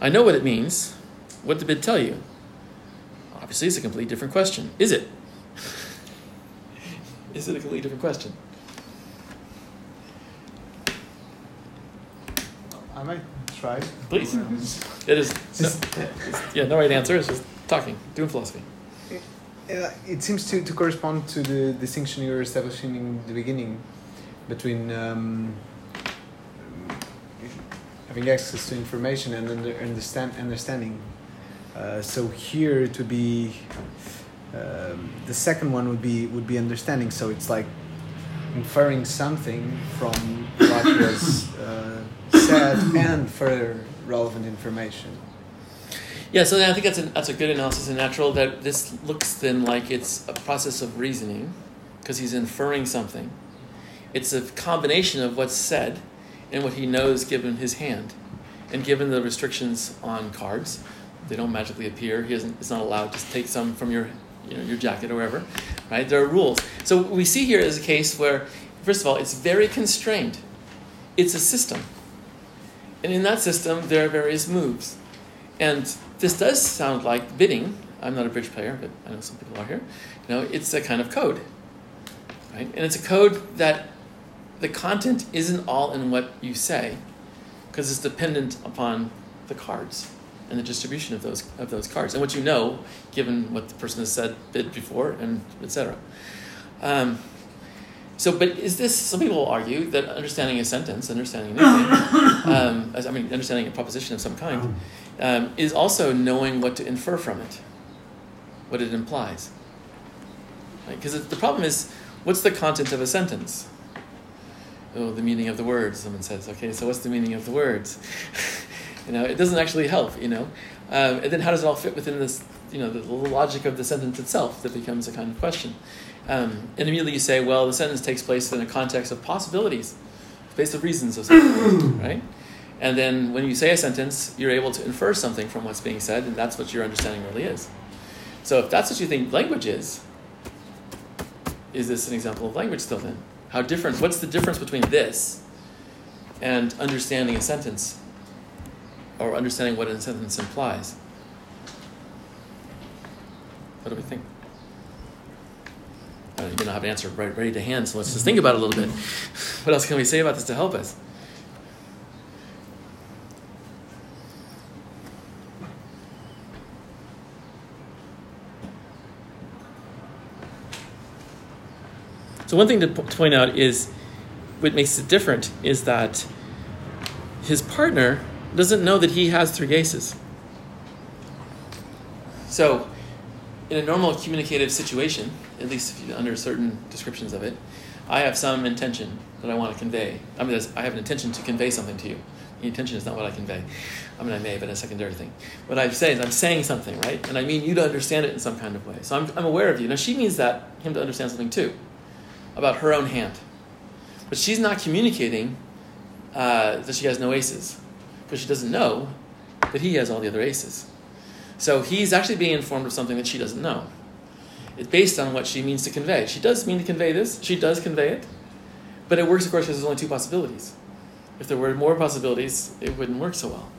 I know what it means. What did it tell you? Obviously, it's a completely different question. Is it? Is it a completely different question? I might try. Please. It is. No, yeah, no right answer. It's just talking, doing philosophy. Uh, it seems to, to correspond to the distinction you were establishing in the beginning between um, having access to information and under, understand, understanding. Uh, so here it would be um, the second one would be would be understanding. So it's like inferring something from what was uh, said and further relevant information. Yeah, so I think that's a, that's a good analysis in natural that this looks then like it's a process of reasoning because he's inferring something. It's a combination of what's said and what he knows given his hand and given the restrictions on cards. They don't magically appear. He isn't, is not allowed to take some from your, you know, your jacket or wherever, right? There are rules. So we see here is a case where, first of all, it's very constrained. It's a system. And in that system, there are various moves. And this does sound like bidding. I'm not a bridge player, but I know some people are here. You know, it's a kind of code, right? And it's a code that the content isn't all in what you say, because it's dependent upon the cards and the distribution of those of those cards and what you know, given what the person has said bid before and etc. Um, so, but is this? Some people argue that understanding a sentence, understanding anything, um, I mean, understanding a proposition of some kind, um, is also knowing what to infer from it, what it implies. Because right? the problem is, what's the content of a sentence? Oh, the meaning of the words. Someone says, okay, so what's the meaning of the words? you know, it doesn't actually help. You know, um, and then how does it all fit within this? You know, the, the logic of the sentence itself that becomes a kind of question. Um, and immediately you say, well, the sentence takes place in a context of possibilities, based on reasons of something, right? And then when you say a sentence, you're able to infer something from what's being said, and that's what your understanding really is. So if that's what you think language is, is this an example of language still then? How different, what's the difference between this and understanding a sentence? Or understanding what a sentence implies? What do we think? I don't have an answer right, ready to hand, so let's just think about it a little bit. What else can we say about this to help us? So one thing to point out is what makes it different is that his partner doesn't know that he has three aces. So, in a normal communicative situation, at least you, under certain descriptions of it, I have some intention that I want to convey. I mean, I have an intention to convey something to you. The intention is not what I convey. I mean, I may, but a secondary thing. What I say is I'm saying something, right? And I mean you to understand it in some kind of way. So I'm, I'm aware of you. Now, she means that, him to understand something too, about her own hand. But she's not communicating uh, that she has no aces, because she doesn't know that he has all the other aces. So he's actually being informed of something that she doesn't know. It's based on what she means to convey. She does mean to convey this, she does convey it, but it works, of course, because there's only two possibilities. If there were more possibilities, it wouldn't work so well.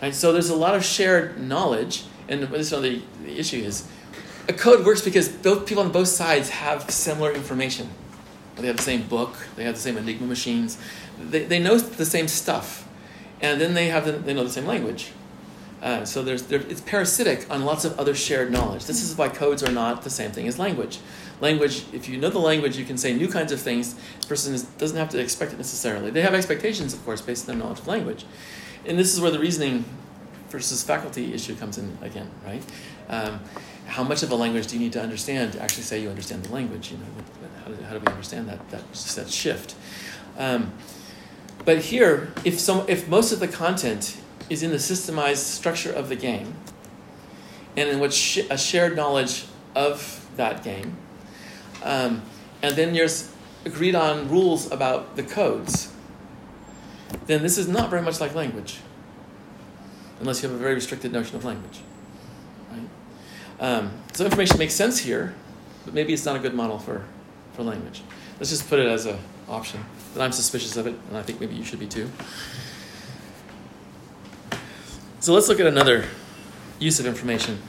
Right? So there's a lot of shared knowledge, and this is the, the issue is a code works because both people on both sides have similar information. They have the same book, they have the same Enigma machines, they, they know the same stuff, and then they have the, they know the same language. Uh, so there's, there, it's parasitic on lots of other shared knowledge. This is why codes are not the same thing as language. Language, if you know the language, you can say new kinds of things. The person is, doesn't have to expect it necessarily. They have expectations, of course, based on their knowledge of language. And this is where the reasoning versus faculty issue comes in again, right? Um, how much of a language do you need to understand to actually say you understand the language? You know, how do, how do we understand that that, that shift? Um, but here, if some, if most of the content is in the systemized structure of the game and in which sh- a shared knowledge of that game. Um, and then there's agreed on rules about the codes. Then this is not very much like language, unless you have a very restricted notion of language. Um, so information makes sense here, but maybe it's not a good model for, for language. Let's just put it as an option. But I'm suspicious of it, and I think maybe you should be too. So let's look at another use of information.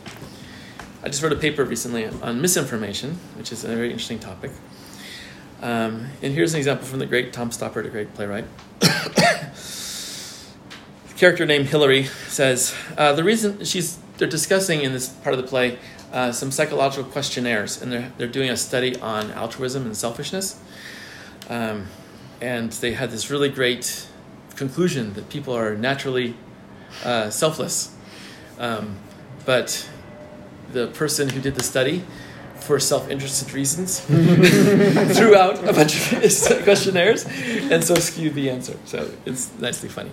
I just wrote a paper recently on misinformation, which is a very interesting topic. Um, and here's an example from the great Tom Stoppard, a great playwright. a character named Hillary says uh, the reason she's they're discussing in this part of the play uh, some psychological questionnaires, and they're they're doing a study on altruism and selfishness. Um, and they had this really great conclusion that people are naturally uh, selfless. Um, but the person who did the study, for self-interested reasons, threw out a bunch of questionnaires, and so skewed the answer. So it's nicely funny.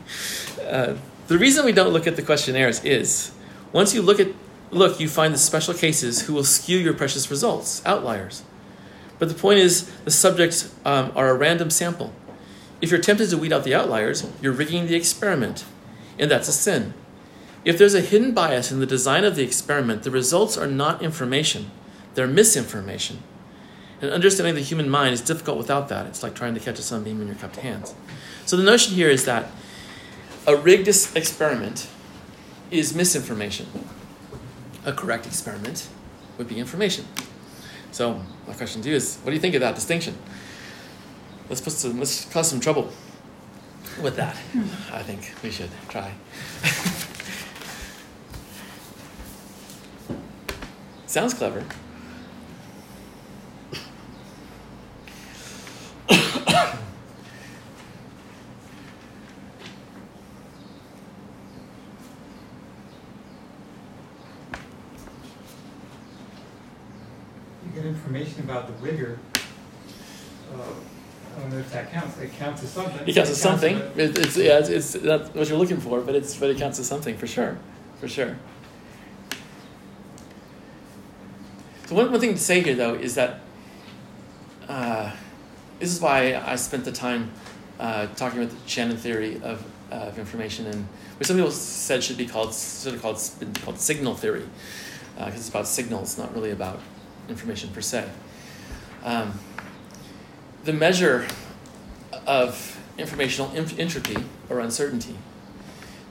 Uh, the reason we don't look at the questionnaires is once you look at look, you find the special cases who will skew your precious results, outliers. But the point is, the subjects um, are a random sample. If you're tempted to weed out the outliers, you're rigging the experiment and that's a sin. If there's a hidden bias in the design of the experiment, the results are not information, they're misinformation. And understanding the human mind is difficult without that. It's like trying to catch a sunbeam in your cupped hands. So the notion here is that a rigged experiment is misinformation. A correct experiment would be information. So my question to you is, what do you think of that distinction? let's put some let's cause some trouble with that. Hmm. I think we should try. Sounds clever. Get information about the rigor. Uh, I don't know if that counts. It counts as something. It counts as something. as- It, it's yeah, it's, it's what you're looking for, but it's but it counts as something for sure, for sure. So one, one thing to say here though is that uh, this is why I spent the time uh, talking about the Shannon theory of, uh, of information, and which some people said should be called sort of called called signal theory, because it's about signals, not really about information per se. Um, the measure of informational inf- entropy or uncertainty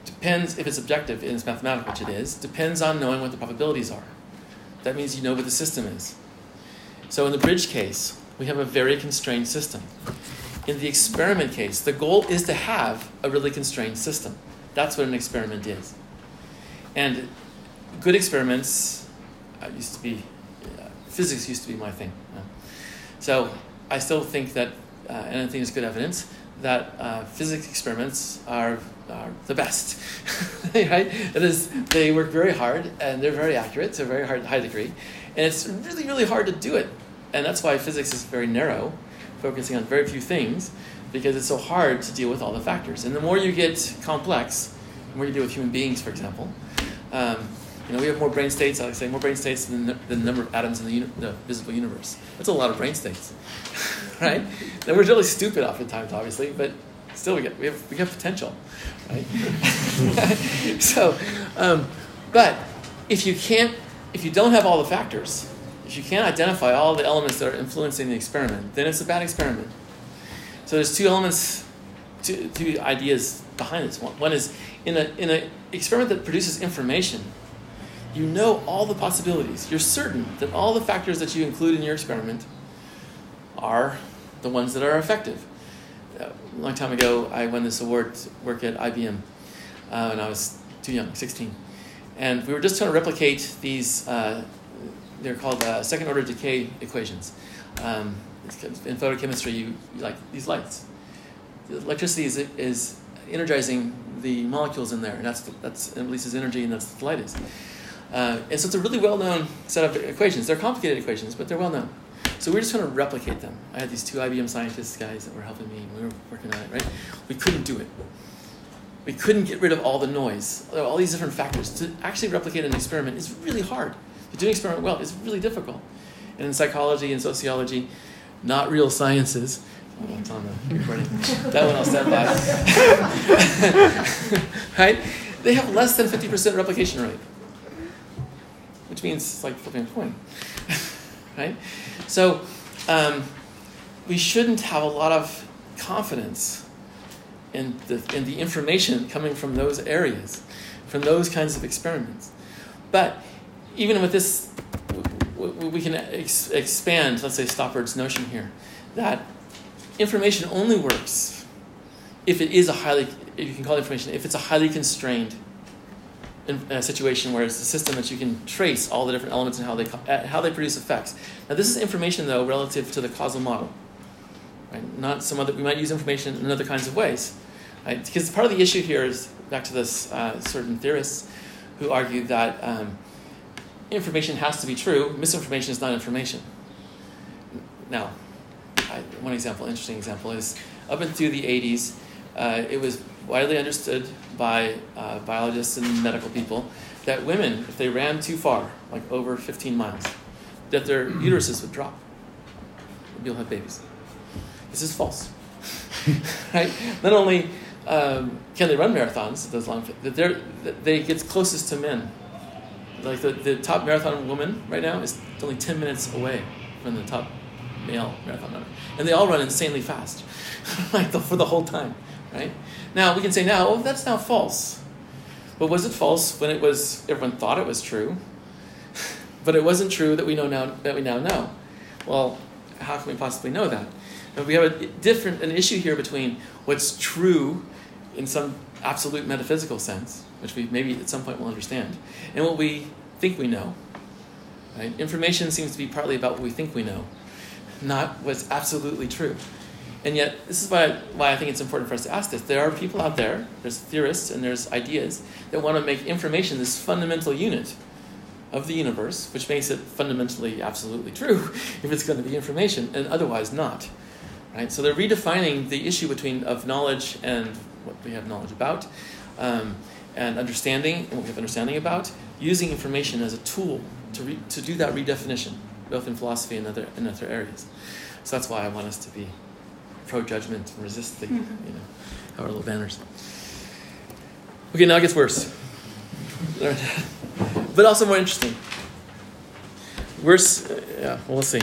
depends if it's objective and it's mathematical, which it is, depends on knowing what the probabilities are. That means you know what the system is. So in the bridge case, we have a very constrained system. In the experiment case, the goal is to have a really constrained system. That's what an experiment is. And good experiments uh, used to be, physics used to be my thing. uh, so I still think that, uh, and I think it's good evidence, that uh, physics experiments are, are the best. right? It is, they work very hard and they're very accurate to a very hard, high degree. And it's really, really hard to do it. And that's why physics is very narrow, focusing on very few things, because it's so hard to deal with all the factors. And the more you get complex, the more you deal with human beings, for example, um, you know, we have more brain states, I say, more brain states than the, than the number of atoms in the, uni- the visible universe. That's a lot of brain states, right? And we're really stupid oftentimes, obviously, but still we, get, we, have, we have potential, right? so, um, but if you can't, if you don't have all the factors, if you can't identify all the elements that are influencing the experiment, then it's a bad experiment. So there's two elements, two, two ideas behind this. One, one is in a in an experiment that produces information, you know all the possibilities. You're certain that all the factors that you include in your experiment are the ones that are effective. A long time ago, I won this award to work at IBM uh, when I was too young, 16. And we were just trying to replicate these, uh, they're called uh, second order decay equations. Um, in photochemistry, you, you like these lights. The electricity is, is energizing the molecules in there, and that's, that's it releases energy, and that's what the light is. Uh, and so it's a really well-known set of equations. They're complicated equations, but they're well-known. So we are just trying to replicate them. I had these two IBM scientists guys that were helping me, and we were working on it. Right? We couldn't do it. We couldn't get rid of all the noise, all these different factors. To actually replicate an experiment is really hard. To do an experiment well is really difficult. And in psychology and sociology, not real sciences. Oh, on the recording. that one I'll stand by. right? They have less than 50% replication rate which means it's like flipping a coin, right? So um, we shouldn't have a lot of confidence in the, in the information coming from those areas, from those kinds of experiments. But even with this, we, can ex- expand, let's say, Stoppard's notion here, that information only works if it is a highly, if you can call it information, if it's a highly constrained situation where it's a system that you can trace all the different elements and how they uh, how they produce effects. Now, this is information though relative to the causal model, right? Not some other. We might use information in other kinds of ways, right? Because part of the issue here is back to this uh, certain theorists who argue that um, information has to be true. Misinformation is not information. Now, I, one example, interesting example, is up into the '80s, uh, it was widely understood by uh, biologists and medical people that women, if they ran too far, like over 15 miles, that their uteruses would drop. You'll have babies. This is false. right? Not only um, can they run marathons, those long, they're, that they get closest to men. Like the, the top marathon woman right now is only 10 minutes away from the top male marathon runner. And they all run insanely fast, like the, for the whole time, right? Now we can say now, oh, that's now false. But was it false when it was everyone thought it was true? but it wasn't true that we know now that we now know. Well, how can we possibly know that? We have a different an issue here between what's true in some absolute metaphysical sense, which we maybe at some point will understand, and what we think we know. Right? Information seems to be partly about what we think we know, not what's absolutely true. And yet, this is why, why I think it's important for us to ask this. There are people out there, there's theorists and there's ideas that want to make information this fundamental unit of the universe, which makes it fundamentally absolutely true if it's going to be information, and otherwise not. Right? So they're redefining the issue between of knowledge and what we have knowledge about, um, and understanding and what we have understanding about, using information as a tool to, re- to do that redefinition, both in philosophy and other, in other areas. So that's why I want us to be pro judgment and resist the, you know, our little banners. Okay, now it gets worse. but also more interesting. Worse, uh, yeah, well, we'll see.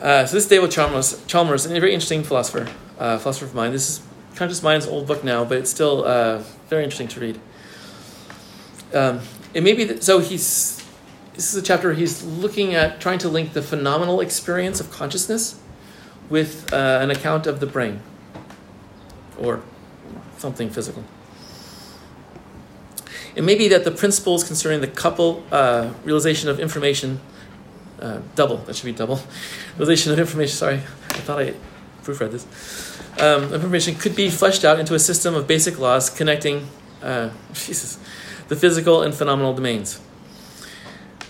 Uh, so this is David Chalmers, Chalmers, a very interesting philosopher, uh, philosopher of mind. This is Conscious Mind's old book now, but it's still uh, very interesting to read. Um, it may be that, so he's this is a chapter where he's looking at trying to link the phenomenal experience of consciousness with uh, an account of the brain or something physical. It may be that the principles concerning the couple uh, realization of information, uh, double, that should be double, realization of information, sorry, I thought I proofread this, um, information could be fleshed out into a system of basic laws connecting, uh, Jesus, the physical and phenomenal domains.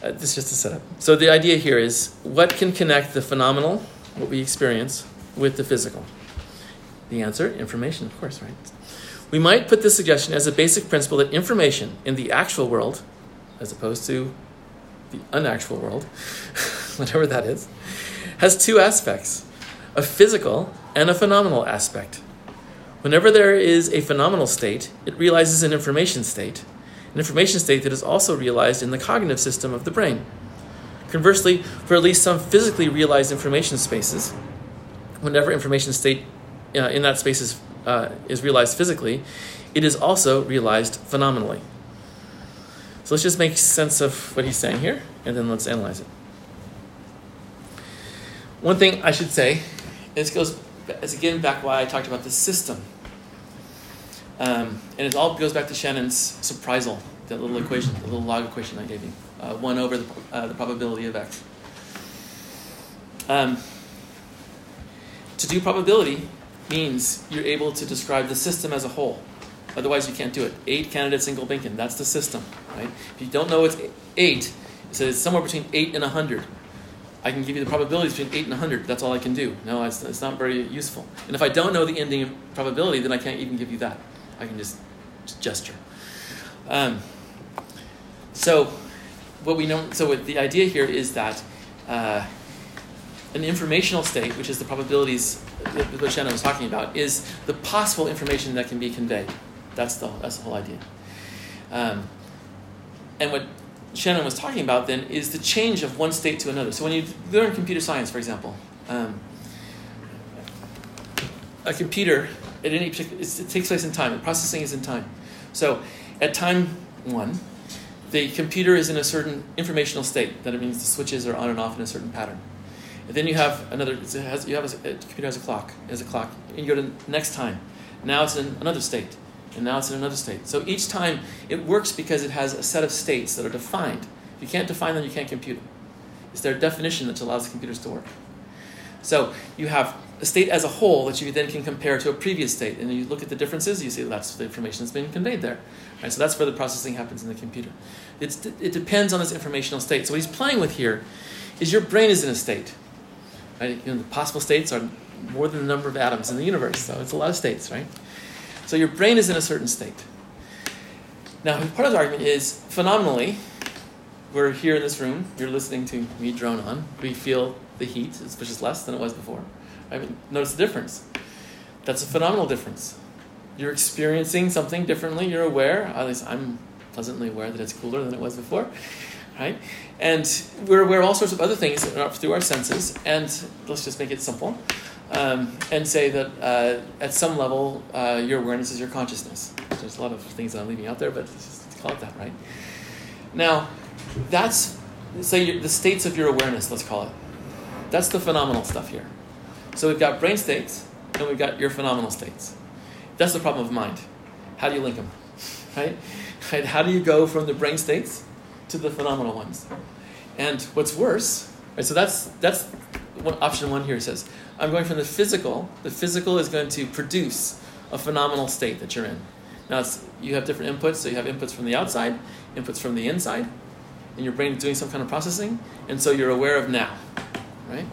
Uh, this is just a setup. So the idea here is what can connect the phenomenal, what we experience, with the physical? The answer, information, of course, right? We might put this suggestion as a basic principle that information in the actual world, as opposed to the unactual world, whatever that is, has two aspects a physical and a phenomenal aspect. Whenever there is a phenomenal state, it realizes an information state, an information state that is also realized in the cognitive system of the brain. Conversely, for at least some physically realized information spaces, whenever information state uh, in that space is, uh, is realized physically, it is also realized phenomenally. So let's just make sense of what he's saying here, and then let's analyze it. One thing I should say, this goes as again back why I talked about the system. Um, and it all goes back to Shannon's surprisal, that little equation, the little log equation I gave you. Uh, 1 over the, uh, the probability of x. Um, to do probability means you're able to describe the system as a whole. Otherwise, you can't do it. Eight candidates in Gulbenkian, that's the system. Right? If you don't know it's eight, it says it's somewhere between 8 and 100. I can give you the probabilities between 8 and 100. That's all I can do. No, it's, it's not very useful. And if I don't know the ending probability, then I can't even give you that. I can just, just gesture. Um, so, what we know, so the idea here is that uh, an informational state, which is the probabilities that Shannon was talking about, is the possible information that can be conveyed. That's the, that's the whole idea. Um, and what Shannon was talking about then is the change of one state to another. So when you learn computer science, for example, um, a computer at any it takes place in time. Processing is in time. So at time one, the computer is in a certain informational state. That it means the switches are on and off in a certain pattern. And then you have another. Has, you have a, a computer has a clock. Has a clock. And you go to next time. Now it's in another state and now it's in another state. So each time it works because it has a set of states that are defined. If you can't define them, you can't compute them. It's their definition that allows the computers to work. So you have a state as a whole that you then can compare to a previous state, and you look at the differences. You see that's the information that's been conveyed there. Right? So that's where the processing happens in the computer. It's, it depends on this informational state. So what he's playing with here is your brain is in a state. Right? You know, the possible states are more than the number of atoms in the universe, so it's a lot of states, right? So your brain is in a certain state. Now, part of the argument is phenomenally, we're here in this room, you're listening to me drone on, we feel the heat, which is less than it was before. I notice the difference. That's a phenomenal difference. You're experiencing something differently, you're aware, at least I'm pleasantly aware that it's cooler than it was before, right? And we're aware of all sorts of other things through our senses, and let's just make it simple um, and say that uh, at some level uh, your awareness is your consciousness. There's a lot of things that I'm leaving out there, but let's just call it that, right? Now, that's say the states of your awareness. Let's call it. That's the phenomenal stuff here. So we've got brain states and we've got your phenomenal states. That's the problem of mind. How do you link them? Right? right? How do you go from the brain states to the phenomenal ones? And what's worse, right, so that's that's what option one here says. I'm going from the physical. The physical is going to produce a phenomenal state that you're in. Now it's, you have different inputs. So you have inputs from the outside, inputs from the inside, and your brain is doing some kind of processing, and so you're aware of now, right?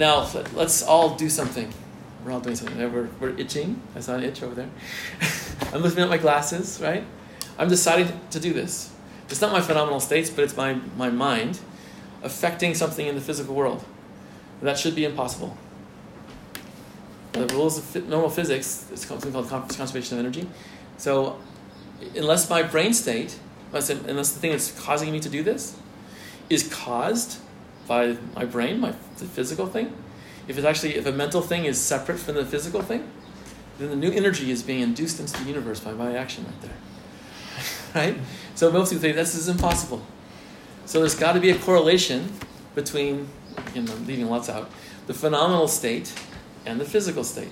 Now let- let's all do something. We're all doing something. We're, we're itching. I saw an itch over there. I'm lifting up my glasses, right? I'm deciding to do this. It's not my phenomenal states, but it's my, my mind affecting something in the physical world. That should be impossible. The rules of normal physics, it's something called conservation of energy. So, unless my brain state, unless, unless the thing that's causing me to do this is caused by my brain, my the physical thing, if it's actually, if a mental thing is separate from the physical thing, then the new energy is being induced into the universe by my action right there. right? So most people think this is impossible. So there's got to be a correlation between, again, I'm leaving lots out, the phenomenal state and the physical state.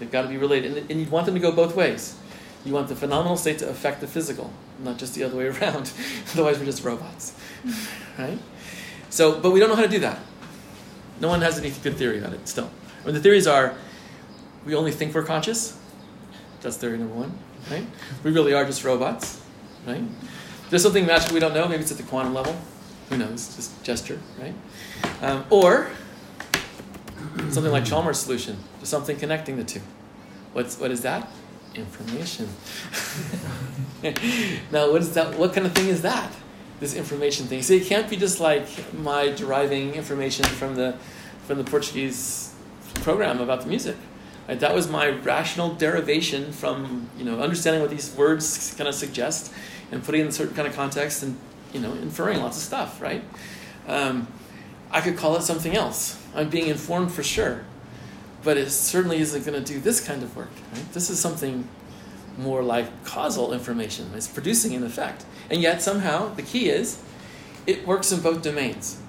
They've got to be related. And, and you want them to go both ways. You want the phenomenal state to affect the physical, not just the other way around. Otherwise, we're just robots. right? So, but we don't know how to do that. No one has any good theory about it still. I mean, the theories are we only think we're conscious. That's theory number one, right? We really are just robots, right? There's something magical we don't know. Maybe it's at the quantum level. Who knows? Just gesture, right? Um, or something like Chalmers' solution. There's something connecting the two. What's what is that? Information. now, what is that? What kind of thing is that? This information thing. See, it can't be just like my deriving information from the from the Portuguese program about the music. Right? That was my rational derivation from you know understanding what these words kind of suggest and putting in a certain kind of context and you know inferring lots of stuff. Right? Um, I could call it something else. I'm being informed for sure, but it certainly isn't going to do this kind of work. Right? This is something more like causal information. It's producing an effect, and yet somehow the key is it works in both domains.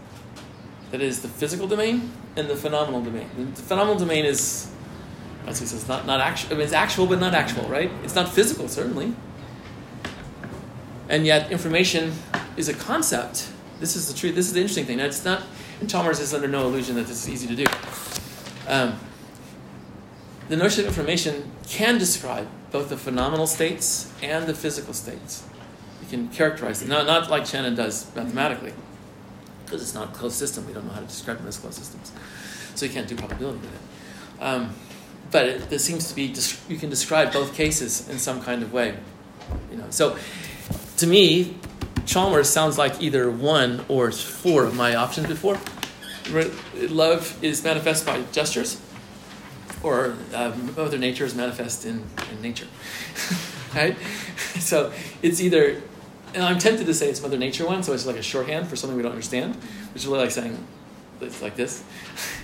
That is the physical domain and the phenomenal domain. The phenomenal domain is, as he says, not not actual. I mean, it's actual, but not actual, right? It's not physical, certainly. And yet, information is a concept. This is the truth. This is the interesting thing. Now, it's not. And Chalmers is under no illusion that this is easy to do. Um, the notion of information can describe both the phenomenal states and the physical states. You can characterize them, not, not like Shannon does mathematically, because it's not a closed system. We don't know how to describe them as closed systems. So you can't do probability with it. Um, but it, there seems to be, you can describe both cases in some kind of way. You know, so to me, Chalmers sounds like either one or four of my options before. Love is manifest by gestures, or uh, Mother Nature is manifest in, in nature. right? So it's either, and I'm tempted to say it's Mother Nature one, so it's like a shorthand for something we don't understand, which is really like saying, it's like this.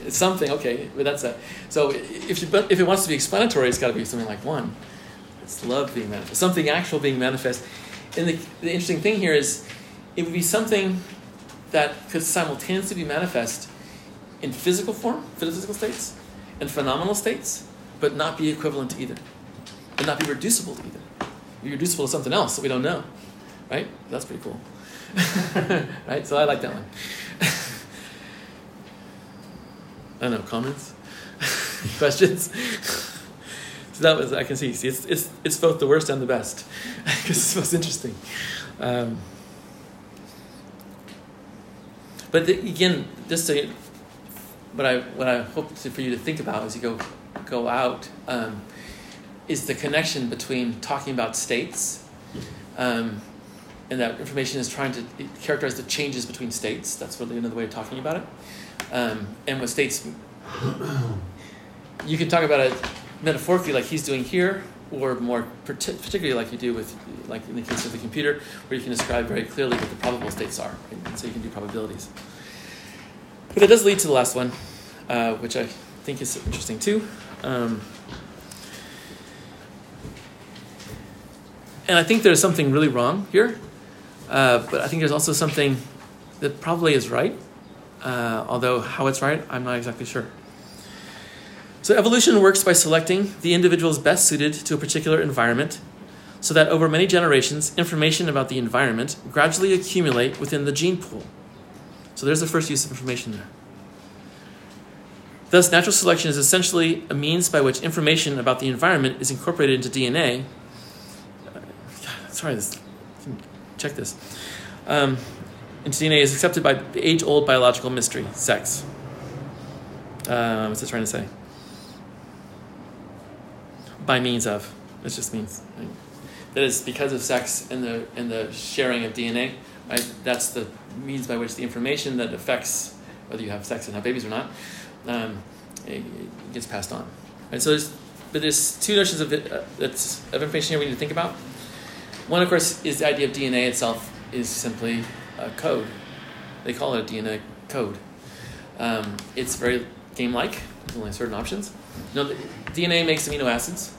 It's something, okay, but that's it. So if, you, but if it wants to be explanatory, it's got to be something like one. It's love being manifest, something actual being manifest. And the, the interesting thing here is it would be something that could simultaneously be manifest in physical form, physical states, and phenomenal states, but not be equivalent to either, and not be reducible to either. Be reducible to something else that we don't know, right? That's pretty cool, right? So I like that one. I don't know comments, questions. So that was I can see. See, it's it's it's both the worst and the best because it's most interesting. Um, but the, again, just you, what I what I hope to, for you to think about as you go go out um, is the connection between talking about states, um, and that information is trying to characterize the changes between states. That's really another way of talking about it. Um, and with states, you can talk about it metaphorically, like he's doing here, or more particularly like you do with, like in the case of the computer, where you can describe very clearly what the probable states are, and so you can do probabilities. But it does lead to the last one, uh, which I think is interesting too. Um, and I think there's something really wrong here, uh, but I think there's also something that probably is right, uh, although how it's right, I'm not exactly sure. So evolution works by selecting the individuals best suited to a particular environment so that over many generations, information about the environment gradually accumulate within the gene pool. So there's the first use of information there. Thus, natural selection is essentially a means by which information about the environment is incorporated into DNA. Uh, sorry, this, check this. Um, into DNA is accepted by the age-old biological mystery, sex. Uh, what's it trying to say? By means of. It just means. Right? That is because of sex and the and the sharing of DNA. Right. That's the means by which the information that affects whether you have sex and have babies or not um, it, it gets passed on. And so there's, but there's two notions of, uh, that's, of information here we need to think about. One, of course, is the idea of DNA itself is simply a code. They call it a DNA code. Um, it's very game-like. There's only certain options. The, DNA makes amino acids.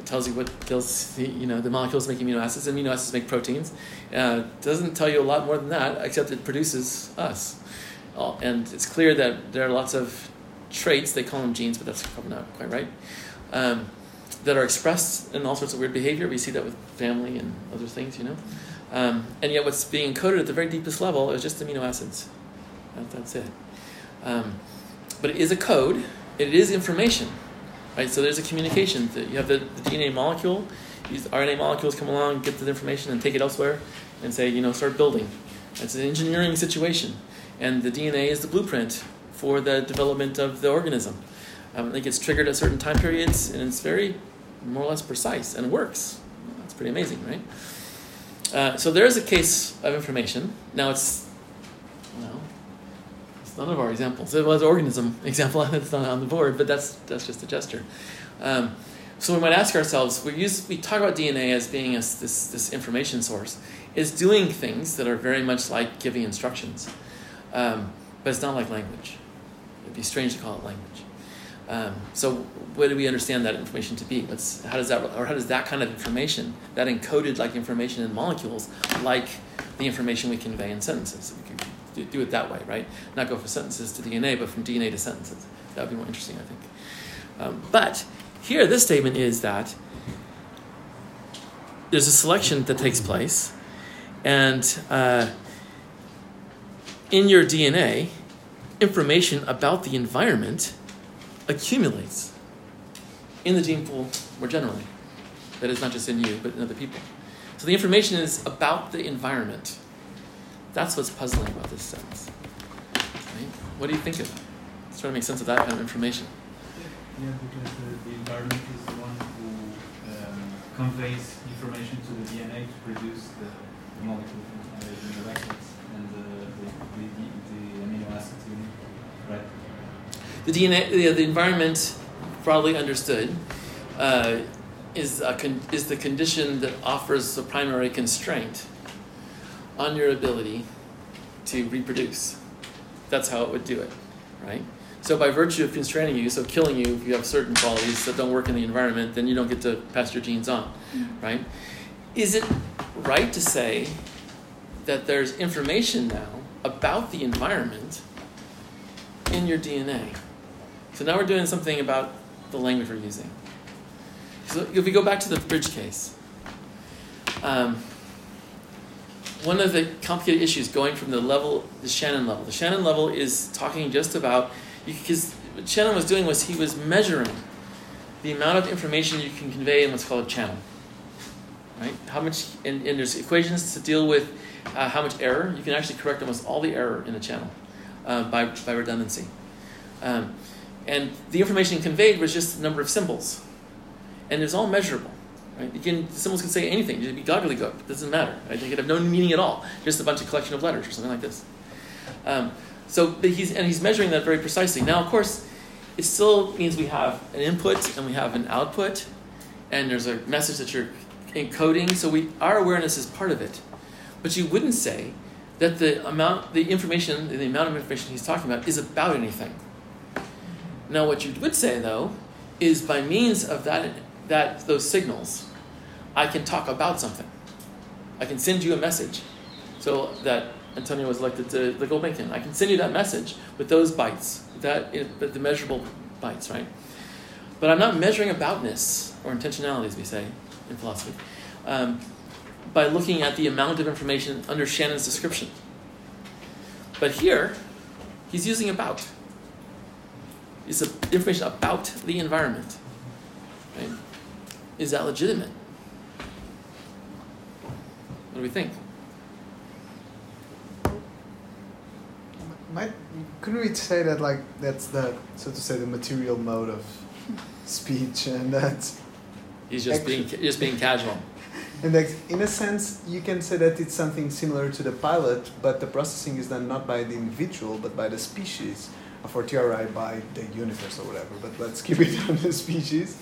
It tells you what the, you know, the molecules make amino acids. And amino acids make proteins. Uh, doesn't tell you a lot more than that, except it produces us. Uh, and it's clear that there are lots of traits, they call them genes, but that's probably not quite right, um, that are expressed in all sorts of weird behavior. We see that with family and other things, you know. Um, and yet, what's being encoded at the very deepest level is just amino acids. That, that's it. Um, but it is a code, it is information. Right? So there's a communication. You have the, the DNA molecule, these RNA molecules come along, get the information, and take it elsewhere, and say, you know, start building. It's an engineering situation. And the DNA is the blueprint for the development of the organism. Um, it gets triggered at certain time periods, and it's very more or less precise and works. That's pretty amazing, right? Uh, so there is a case of information. Now it's, it's none of our examples. It was organism example that's not on the board, but that's that's just a gesture. Um, so we might ask ourselves: we use we talk about DNA as being a, this this information source, is doing things that are very much like giving instructions, um, but it's not like language. It'd be strange to call it language. Um, so, what do we understand that information to be? What's, how does that, or how does that kind of information, that encoded like information in molecules, like the information we convey in sentences? Could do it that way, right? Not go from sentences to DNA, but from DNA to sentences. That would be more interesting, I think. Um, but here, this statement is that there's a selection that takes place, and uh, in your DNA, information about the environment accumulates in the gene pool more generally. That is not just in you, but in other people. So the information is about the environment. That's what's puzzling about this sentence. Right? What do you think of that? Let's try to make sense of that kind of information. Yeah, because the, the environment is the one who um, conveys information to the DNA to produce the, the molecule in the records and the, the, the, the, amino acids in right? The DNA, the, the environment, broadly understood, uh, is, con- is the condition that offers the primary constraint on your ability to reproduce. That's how it would do it, right? So by virtue of constraining you, so killing you if you have certain qualities that don't work in the environment, then you don't get to pass your genes on, right? Is it right to say that there's information now about the environment in your DNA? So now we're doing something about the language we're using. So if we go back to the bridge case, um, one of the complicated issues going from the level, the Shannon level. The Shannon level is talking just about because what Shannon was doing was he was measuring the amount of information you can convey in what's called a channel. Right? How much, and, and there's equations to deal with uh, how much error. You can actually correct almost all the error in a channel uh, by, by redundancy. Um, and the information conveyed was just a number of symbols. And it's all measurable. Right? You can, symbols can say anything. Can be gobbledygook. It doesn't matter. They could have no meaning at all. Just a bunch of collection of letters or something like this. Um, so he's, and he's measuring that very precisely. Now, of course, it still means we have an input and we have an output, and there's a message that you're encoding. So we, our awareness is part of it. But you wouldn't say that the amount, the information, the amount of information he's talking about is about anything. Now, what you would say, though, is by means of that, that those signals, I can talk about something. I can send you a message. So that Antonio was elected to the Gulbenkian. I can send you that message with those bytes, that the measurable bytes, right? But I'm not measuring aboutness or intentionality, as we say in philosophy, um, by looking at the amount of information under Shannon's description. But here, he's using about. It's information about the environment. Right? Is that legitimate? What do we think? Might, couldn't we say that like that's the so to say the material mode of speech and that He's just being just being casual. and that in a sense you can say that it's something similar to the pilot but the processing is done not by the individual but by the species a TRI by the universe or whatever but let's keep it on the species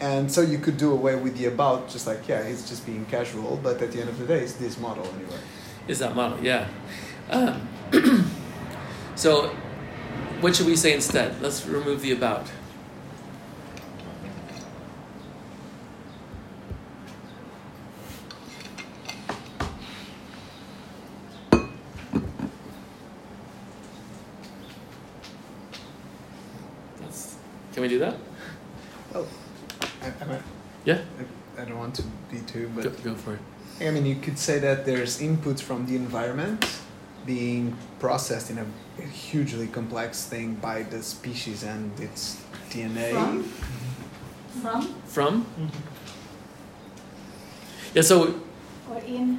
and so you could do away with the about just like yeah it's just being casual but at the end of the day it's this model anyway Is that model? Yeah. Um, so, what should we say instead? Let's remove the about. Can we do that? well I, I, might- Yeah. I, I don't want to be too but Go, go for it. I mean, you could say that there's input from the environment being processed in a hugely complex thing by the species and its DNA. Mm-hmm. From? From From? Yeah, so or in?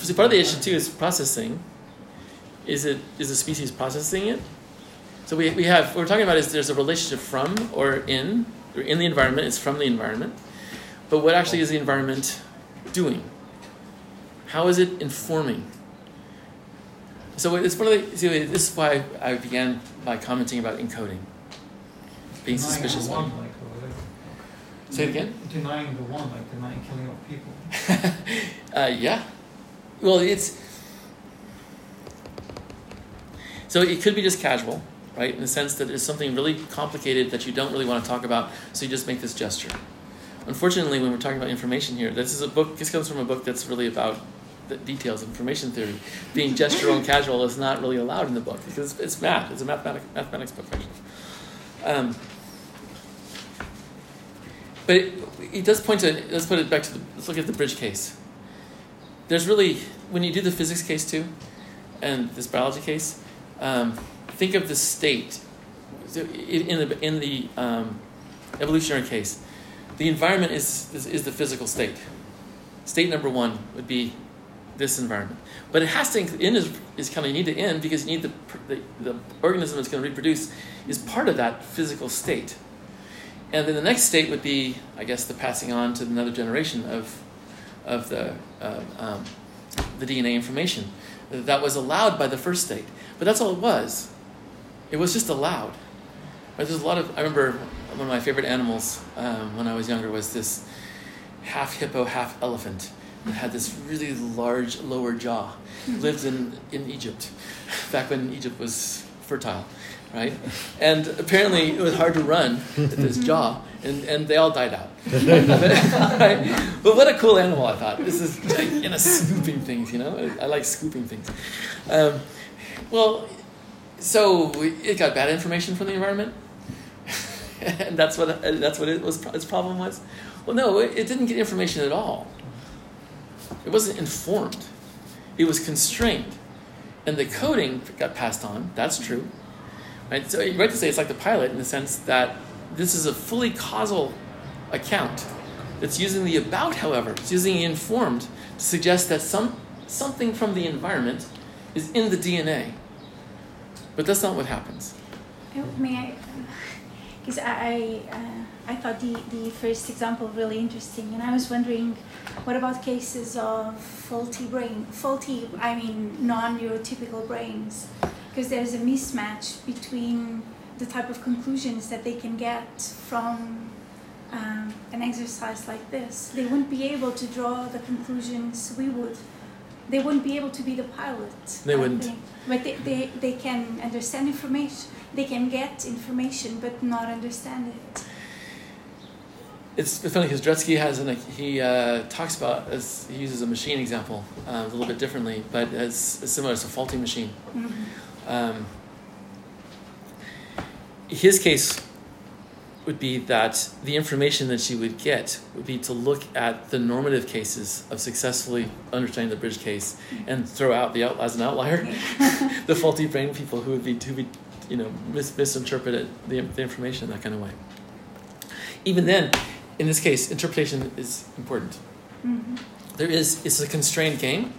See, part of the issue too is processing. Is it is the species processing it? So we, we have what we're talking about is there's a relationship from or in or in the environment. It's from the environment, but what actually is the environment doing? How is it informing? So it's one of the. See, this is why I began by commenting about encoding, being suspicious. one, like, like, Say it again. Denying the one, like denying killing of people. uh, yeah. Well, it's so it could be just casual, right? In the sense that it's something really complicated that you don't really want to talk about, so you just make this gesture. Unfortunately, when we're talking about information here, this is a book. This comes from a book that's really about the details of information theory. Being gestural and casual is not really allowed in the book because it's math. It's a mathematic, mathematics book, actually. Um, but it, it does point to. Let's put it back to the. Let's look at the bridge case. There's really when you do the physics case too, and this biology case, um, think of the state. In the in the um, evolutionary case, the environment is, is is the physical state. State number one would be this environment, but it has to end is, is kind of you need to end because you need the, the the organism that's going to reproduce is part of that physical state. And then the next state would be, I guess, the passing on to another generation of, of the, uh, um, the DNA information that was allowed by the first state. But that's all it was. It was just allowed. Right, There's a lot of. I remember one of my favorite animals um, when I was younger was this half hippo, half elephant. It had this really large lower jaw. Lived in, in Egypt, back when Egypt was fertile, right? And apparently it was hard to run with this jaw, and, and they all died out. right? But what a cool animal, I thought. This is like, you know, scooping things, you know? I, I like scooping things. Um, well, so it got bad information from the environment, and that's what that's what it was. Its problem was. Well, no, it, it didn't get information at all. It wasn't informed. It was constrained, and the coding got passed on. That's true, right? So you're right to say it's like the pilot in the sense that this is a fully causal account. It's using the about, however, it's using the informed to suggest that some something from the environment is in the DNA. But that's not what happens. Uh, May I? Because I, I, uh, I thought the, the first example really interesting, and I was wondering, what about cases of faulty brain, faulty, I mean, non-neurotypical brains? Because there's a mismatch between the type of conclusions that they can get from um, an exercise like this. They wouldn't be able to draw the conclusions we would. They wouldn't be able to be the pilot. They I wouldn't. think. But they, they, they can understand information. They can get information, but not understand it. It's funny because Dretske has an he uh, talks about as he uses a machine example uh, a little bit differently, but it's, it's similar. It's a faulty machine. Mhm. Um, his case would be that the information that she would get would be to look at the normative cases of successfully understanding the bridge case and throw out the out, as an outlier the faulty brain people who would be who would be you know mis- misinterpret the, the information in that kind of way. Even then, in this case, interpretation is important. Mhm. There is it's a constrained game,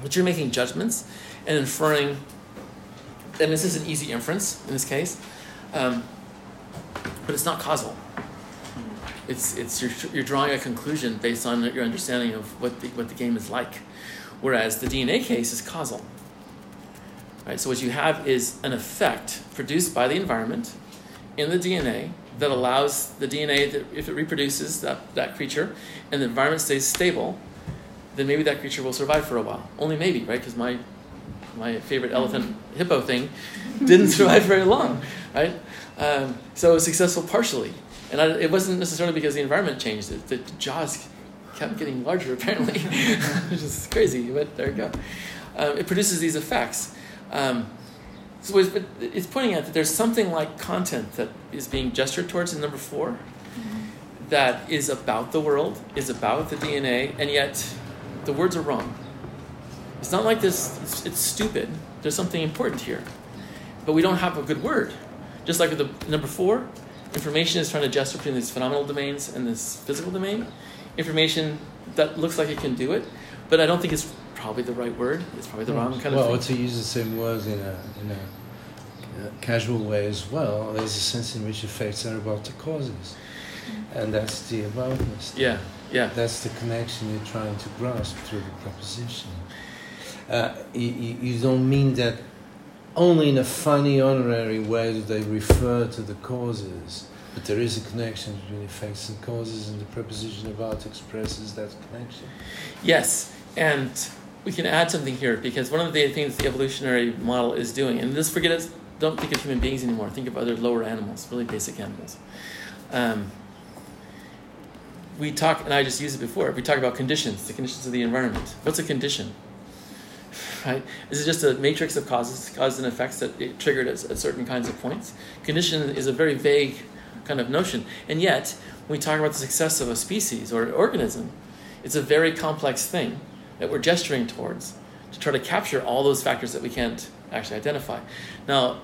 but you're making judgments and inferring. And this is an easy inference in this case, um, but it's not causal. It's it's you're, you're drawing a conclusion based on your understanding of what the what the game is like, whereas the DNA case is causal. Right. So what you have is an effect produced by the environment in the DNA that allows the DNA that if it reproduces that, that creature and the environment stays stable, then maybe that creature will survive for a while. Only maybe, right? Because my my favorite elephant hippo thing didn't survive very long, right? Um, so it was successful partially, and I, it wasn't necessarily because the environment changed. It, the jaws kept getting larger apparently, which is crazy. But there you go. Um, it produces these effects. Um, so it's, but it's pointing out that there's something like content that is being gestured towards in number 4 that is about the world, is about the DNA, and yet the words are wrong. It's not like this, it's, it's stupid. There's something important here. But we don't have a good word. Just like with the number four, information is trying to gesture between these phenomenal domains and this physical domain. Information that looks like it can do it, but I don't think it's probably the right word. It's probably the wrong kind well, of thing. to use the same words in a, in a uh, casual way as well, there's a sense in which effects are about the causes. And that's the aboutness. Yeah, yeah. That's the connection you're trying to grasp through the proposition. Uh, you, you you don't mean that only in a funny, honorary way do they refer to the causes, but there is a connection between effects and causes, and the preposition about expresses that connection. Yes, and we can add something here because one of the things the evolutionary model is doing, and just forget it, don't think of human beings anymore. Think of other lower animals, really basic animals. Um, we talk, and I just used it before. We talk about conditions, the conditions of the environment. What's a condition? Right? Is it just a matrix of causes, causes and effects that it triggered at, at certain kinds of points? Condition is a very vague kind of notion, and yet when we talk about the success of a species or an organism, it's a very complex thing that we're gesturing towards to try to capture all those factors that we can't actually identify. Now,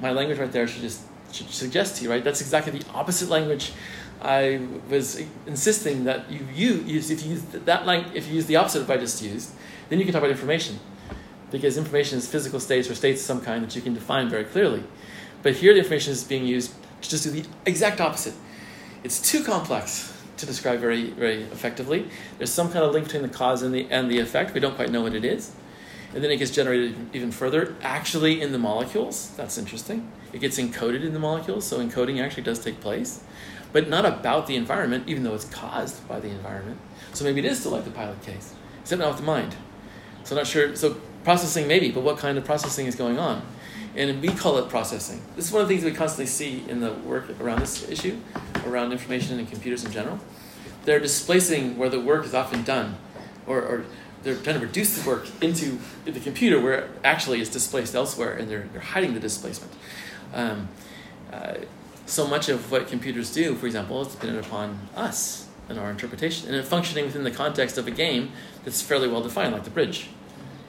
my language right there should just should suggest to you, right? That's exactly the opposite language I was insisting that you use. If you use that lang- if you use the opposite of what I just used, then you can talk about information, because information is physical states or states of some kind that you can define very clearly. But here, the information is being used to just do the exact opposite. It's too complex to describe very, very effectively. There's some kind of link between the cause and the and the effect. We don't quite know what it is, and then it gets generated even further, actually in the molecules. That's interesting. It gets encoded in the molecules, so encoding actually does take place, but not about the environment, even though it's caused by the environment. So maybe it is still like the pilot case, except not with the mind. So I'm not sure. So processing maybe, but what kind of processing is going on? And we call it processing. This is one of the things we constantly see in the work around this issue, around information and computers in general. They're displacing where the work is often done, or, or they're trying to reduce the work into the computer where actually it's displaced elsewhere, and they're, they're hiding the displacement. Um, uh, so much of what computers do, for example, is dependent upon us and our interpretation, and functioning within the context of a game that's fairly well defined, like the bridge,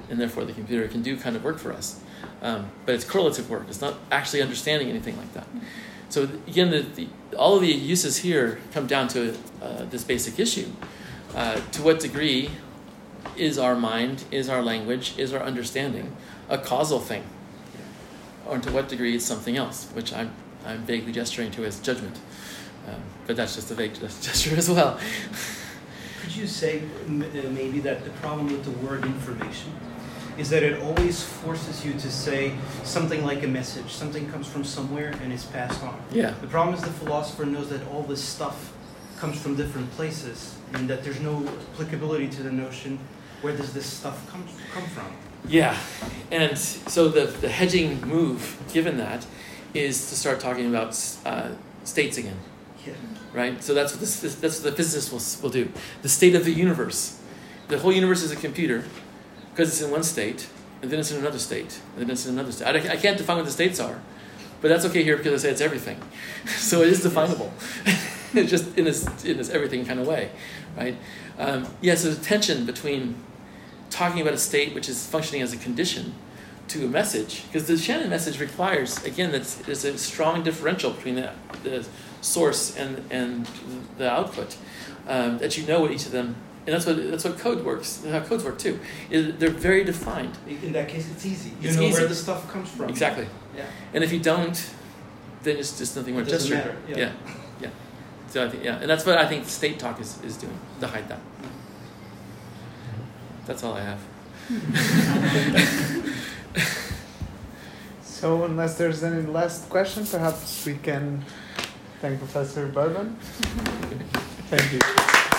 and therefore the computer can do kind of work for us. Um, but it's correlative work; it's not actually understanding anything like that. So again, the, the, all of the uses here come down to uh, this basic issue: uh, to what degree is our mind, is our language, is our understanding a causal thing, or to what degree is something else, which I'm I'm vaguely gesturing to as judgment. Um, but that's just a vague gesture as well. You say uh, maybe that the problem with the word information is that it always forces you to say something like a message, something comes from somewhere and is passed on. Yeah. The problem is the philosopher knows that all this stuff comes from different places and that there's no applicability to the notion where does this stuff come, come from? Yeah, and so the, the hedging move, given that, is to start talking about uh, states again, Yeah. Right? So that's what this, that's what the physicists will, will do. The state of the universe. The whole universe is a computer because it's in one state, and then it's in another state, and then it's in another state. I, I can't define what the states are, but that's okay here because I say it's everything. so it is definable. it's just in this, in this everything kind of way, right? Um, yes, there's a tension between talking about a state which is functioning as a condition to a message, because the Shannon message requires, again, that there's a strong differential between the source and, and the output, um, that you know what each of them, and that's what, that's what code works, how codes work too. Is they're very defined. In that case, it's easy. You It's know easy. where the stuff comes from. Exactly. Yeah. And if you don't, then it's just nothing more. It doesn't just matter, yeah. yeah, yeah. So I think yeah, and that's what I think state talk is, is doing to hide that. That's all I have. So, unless there's any last question, perhaps we can thank Professor Bourbon. Thank you.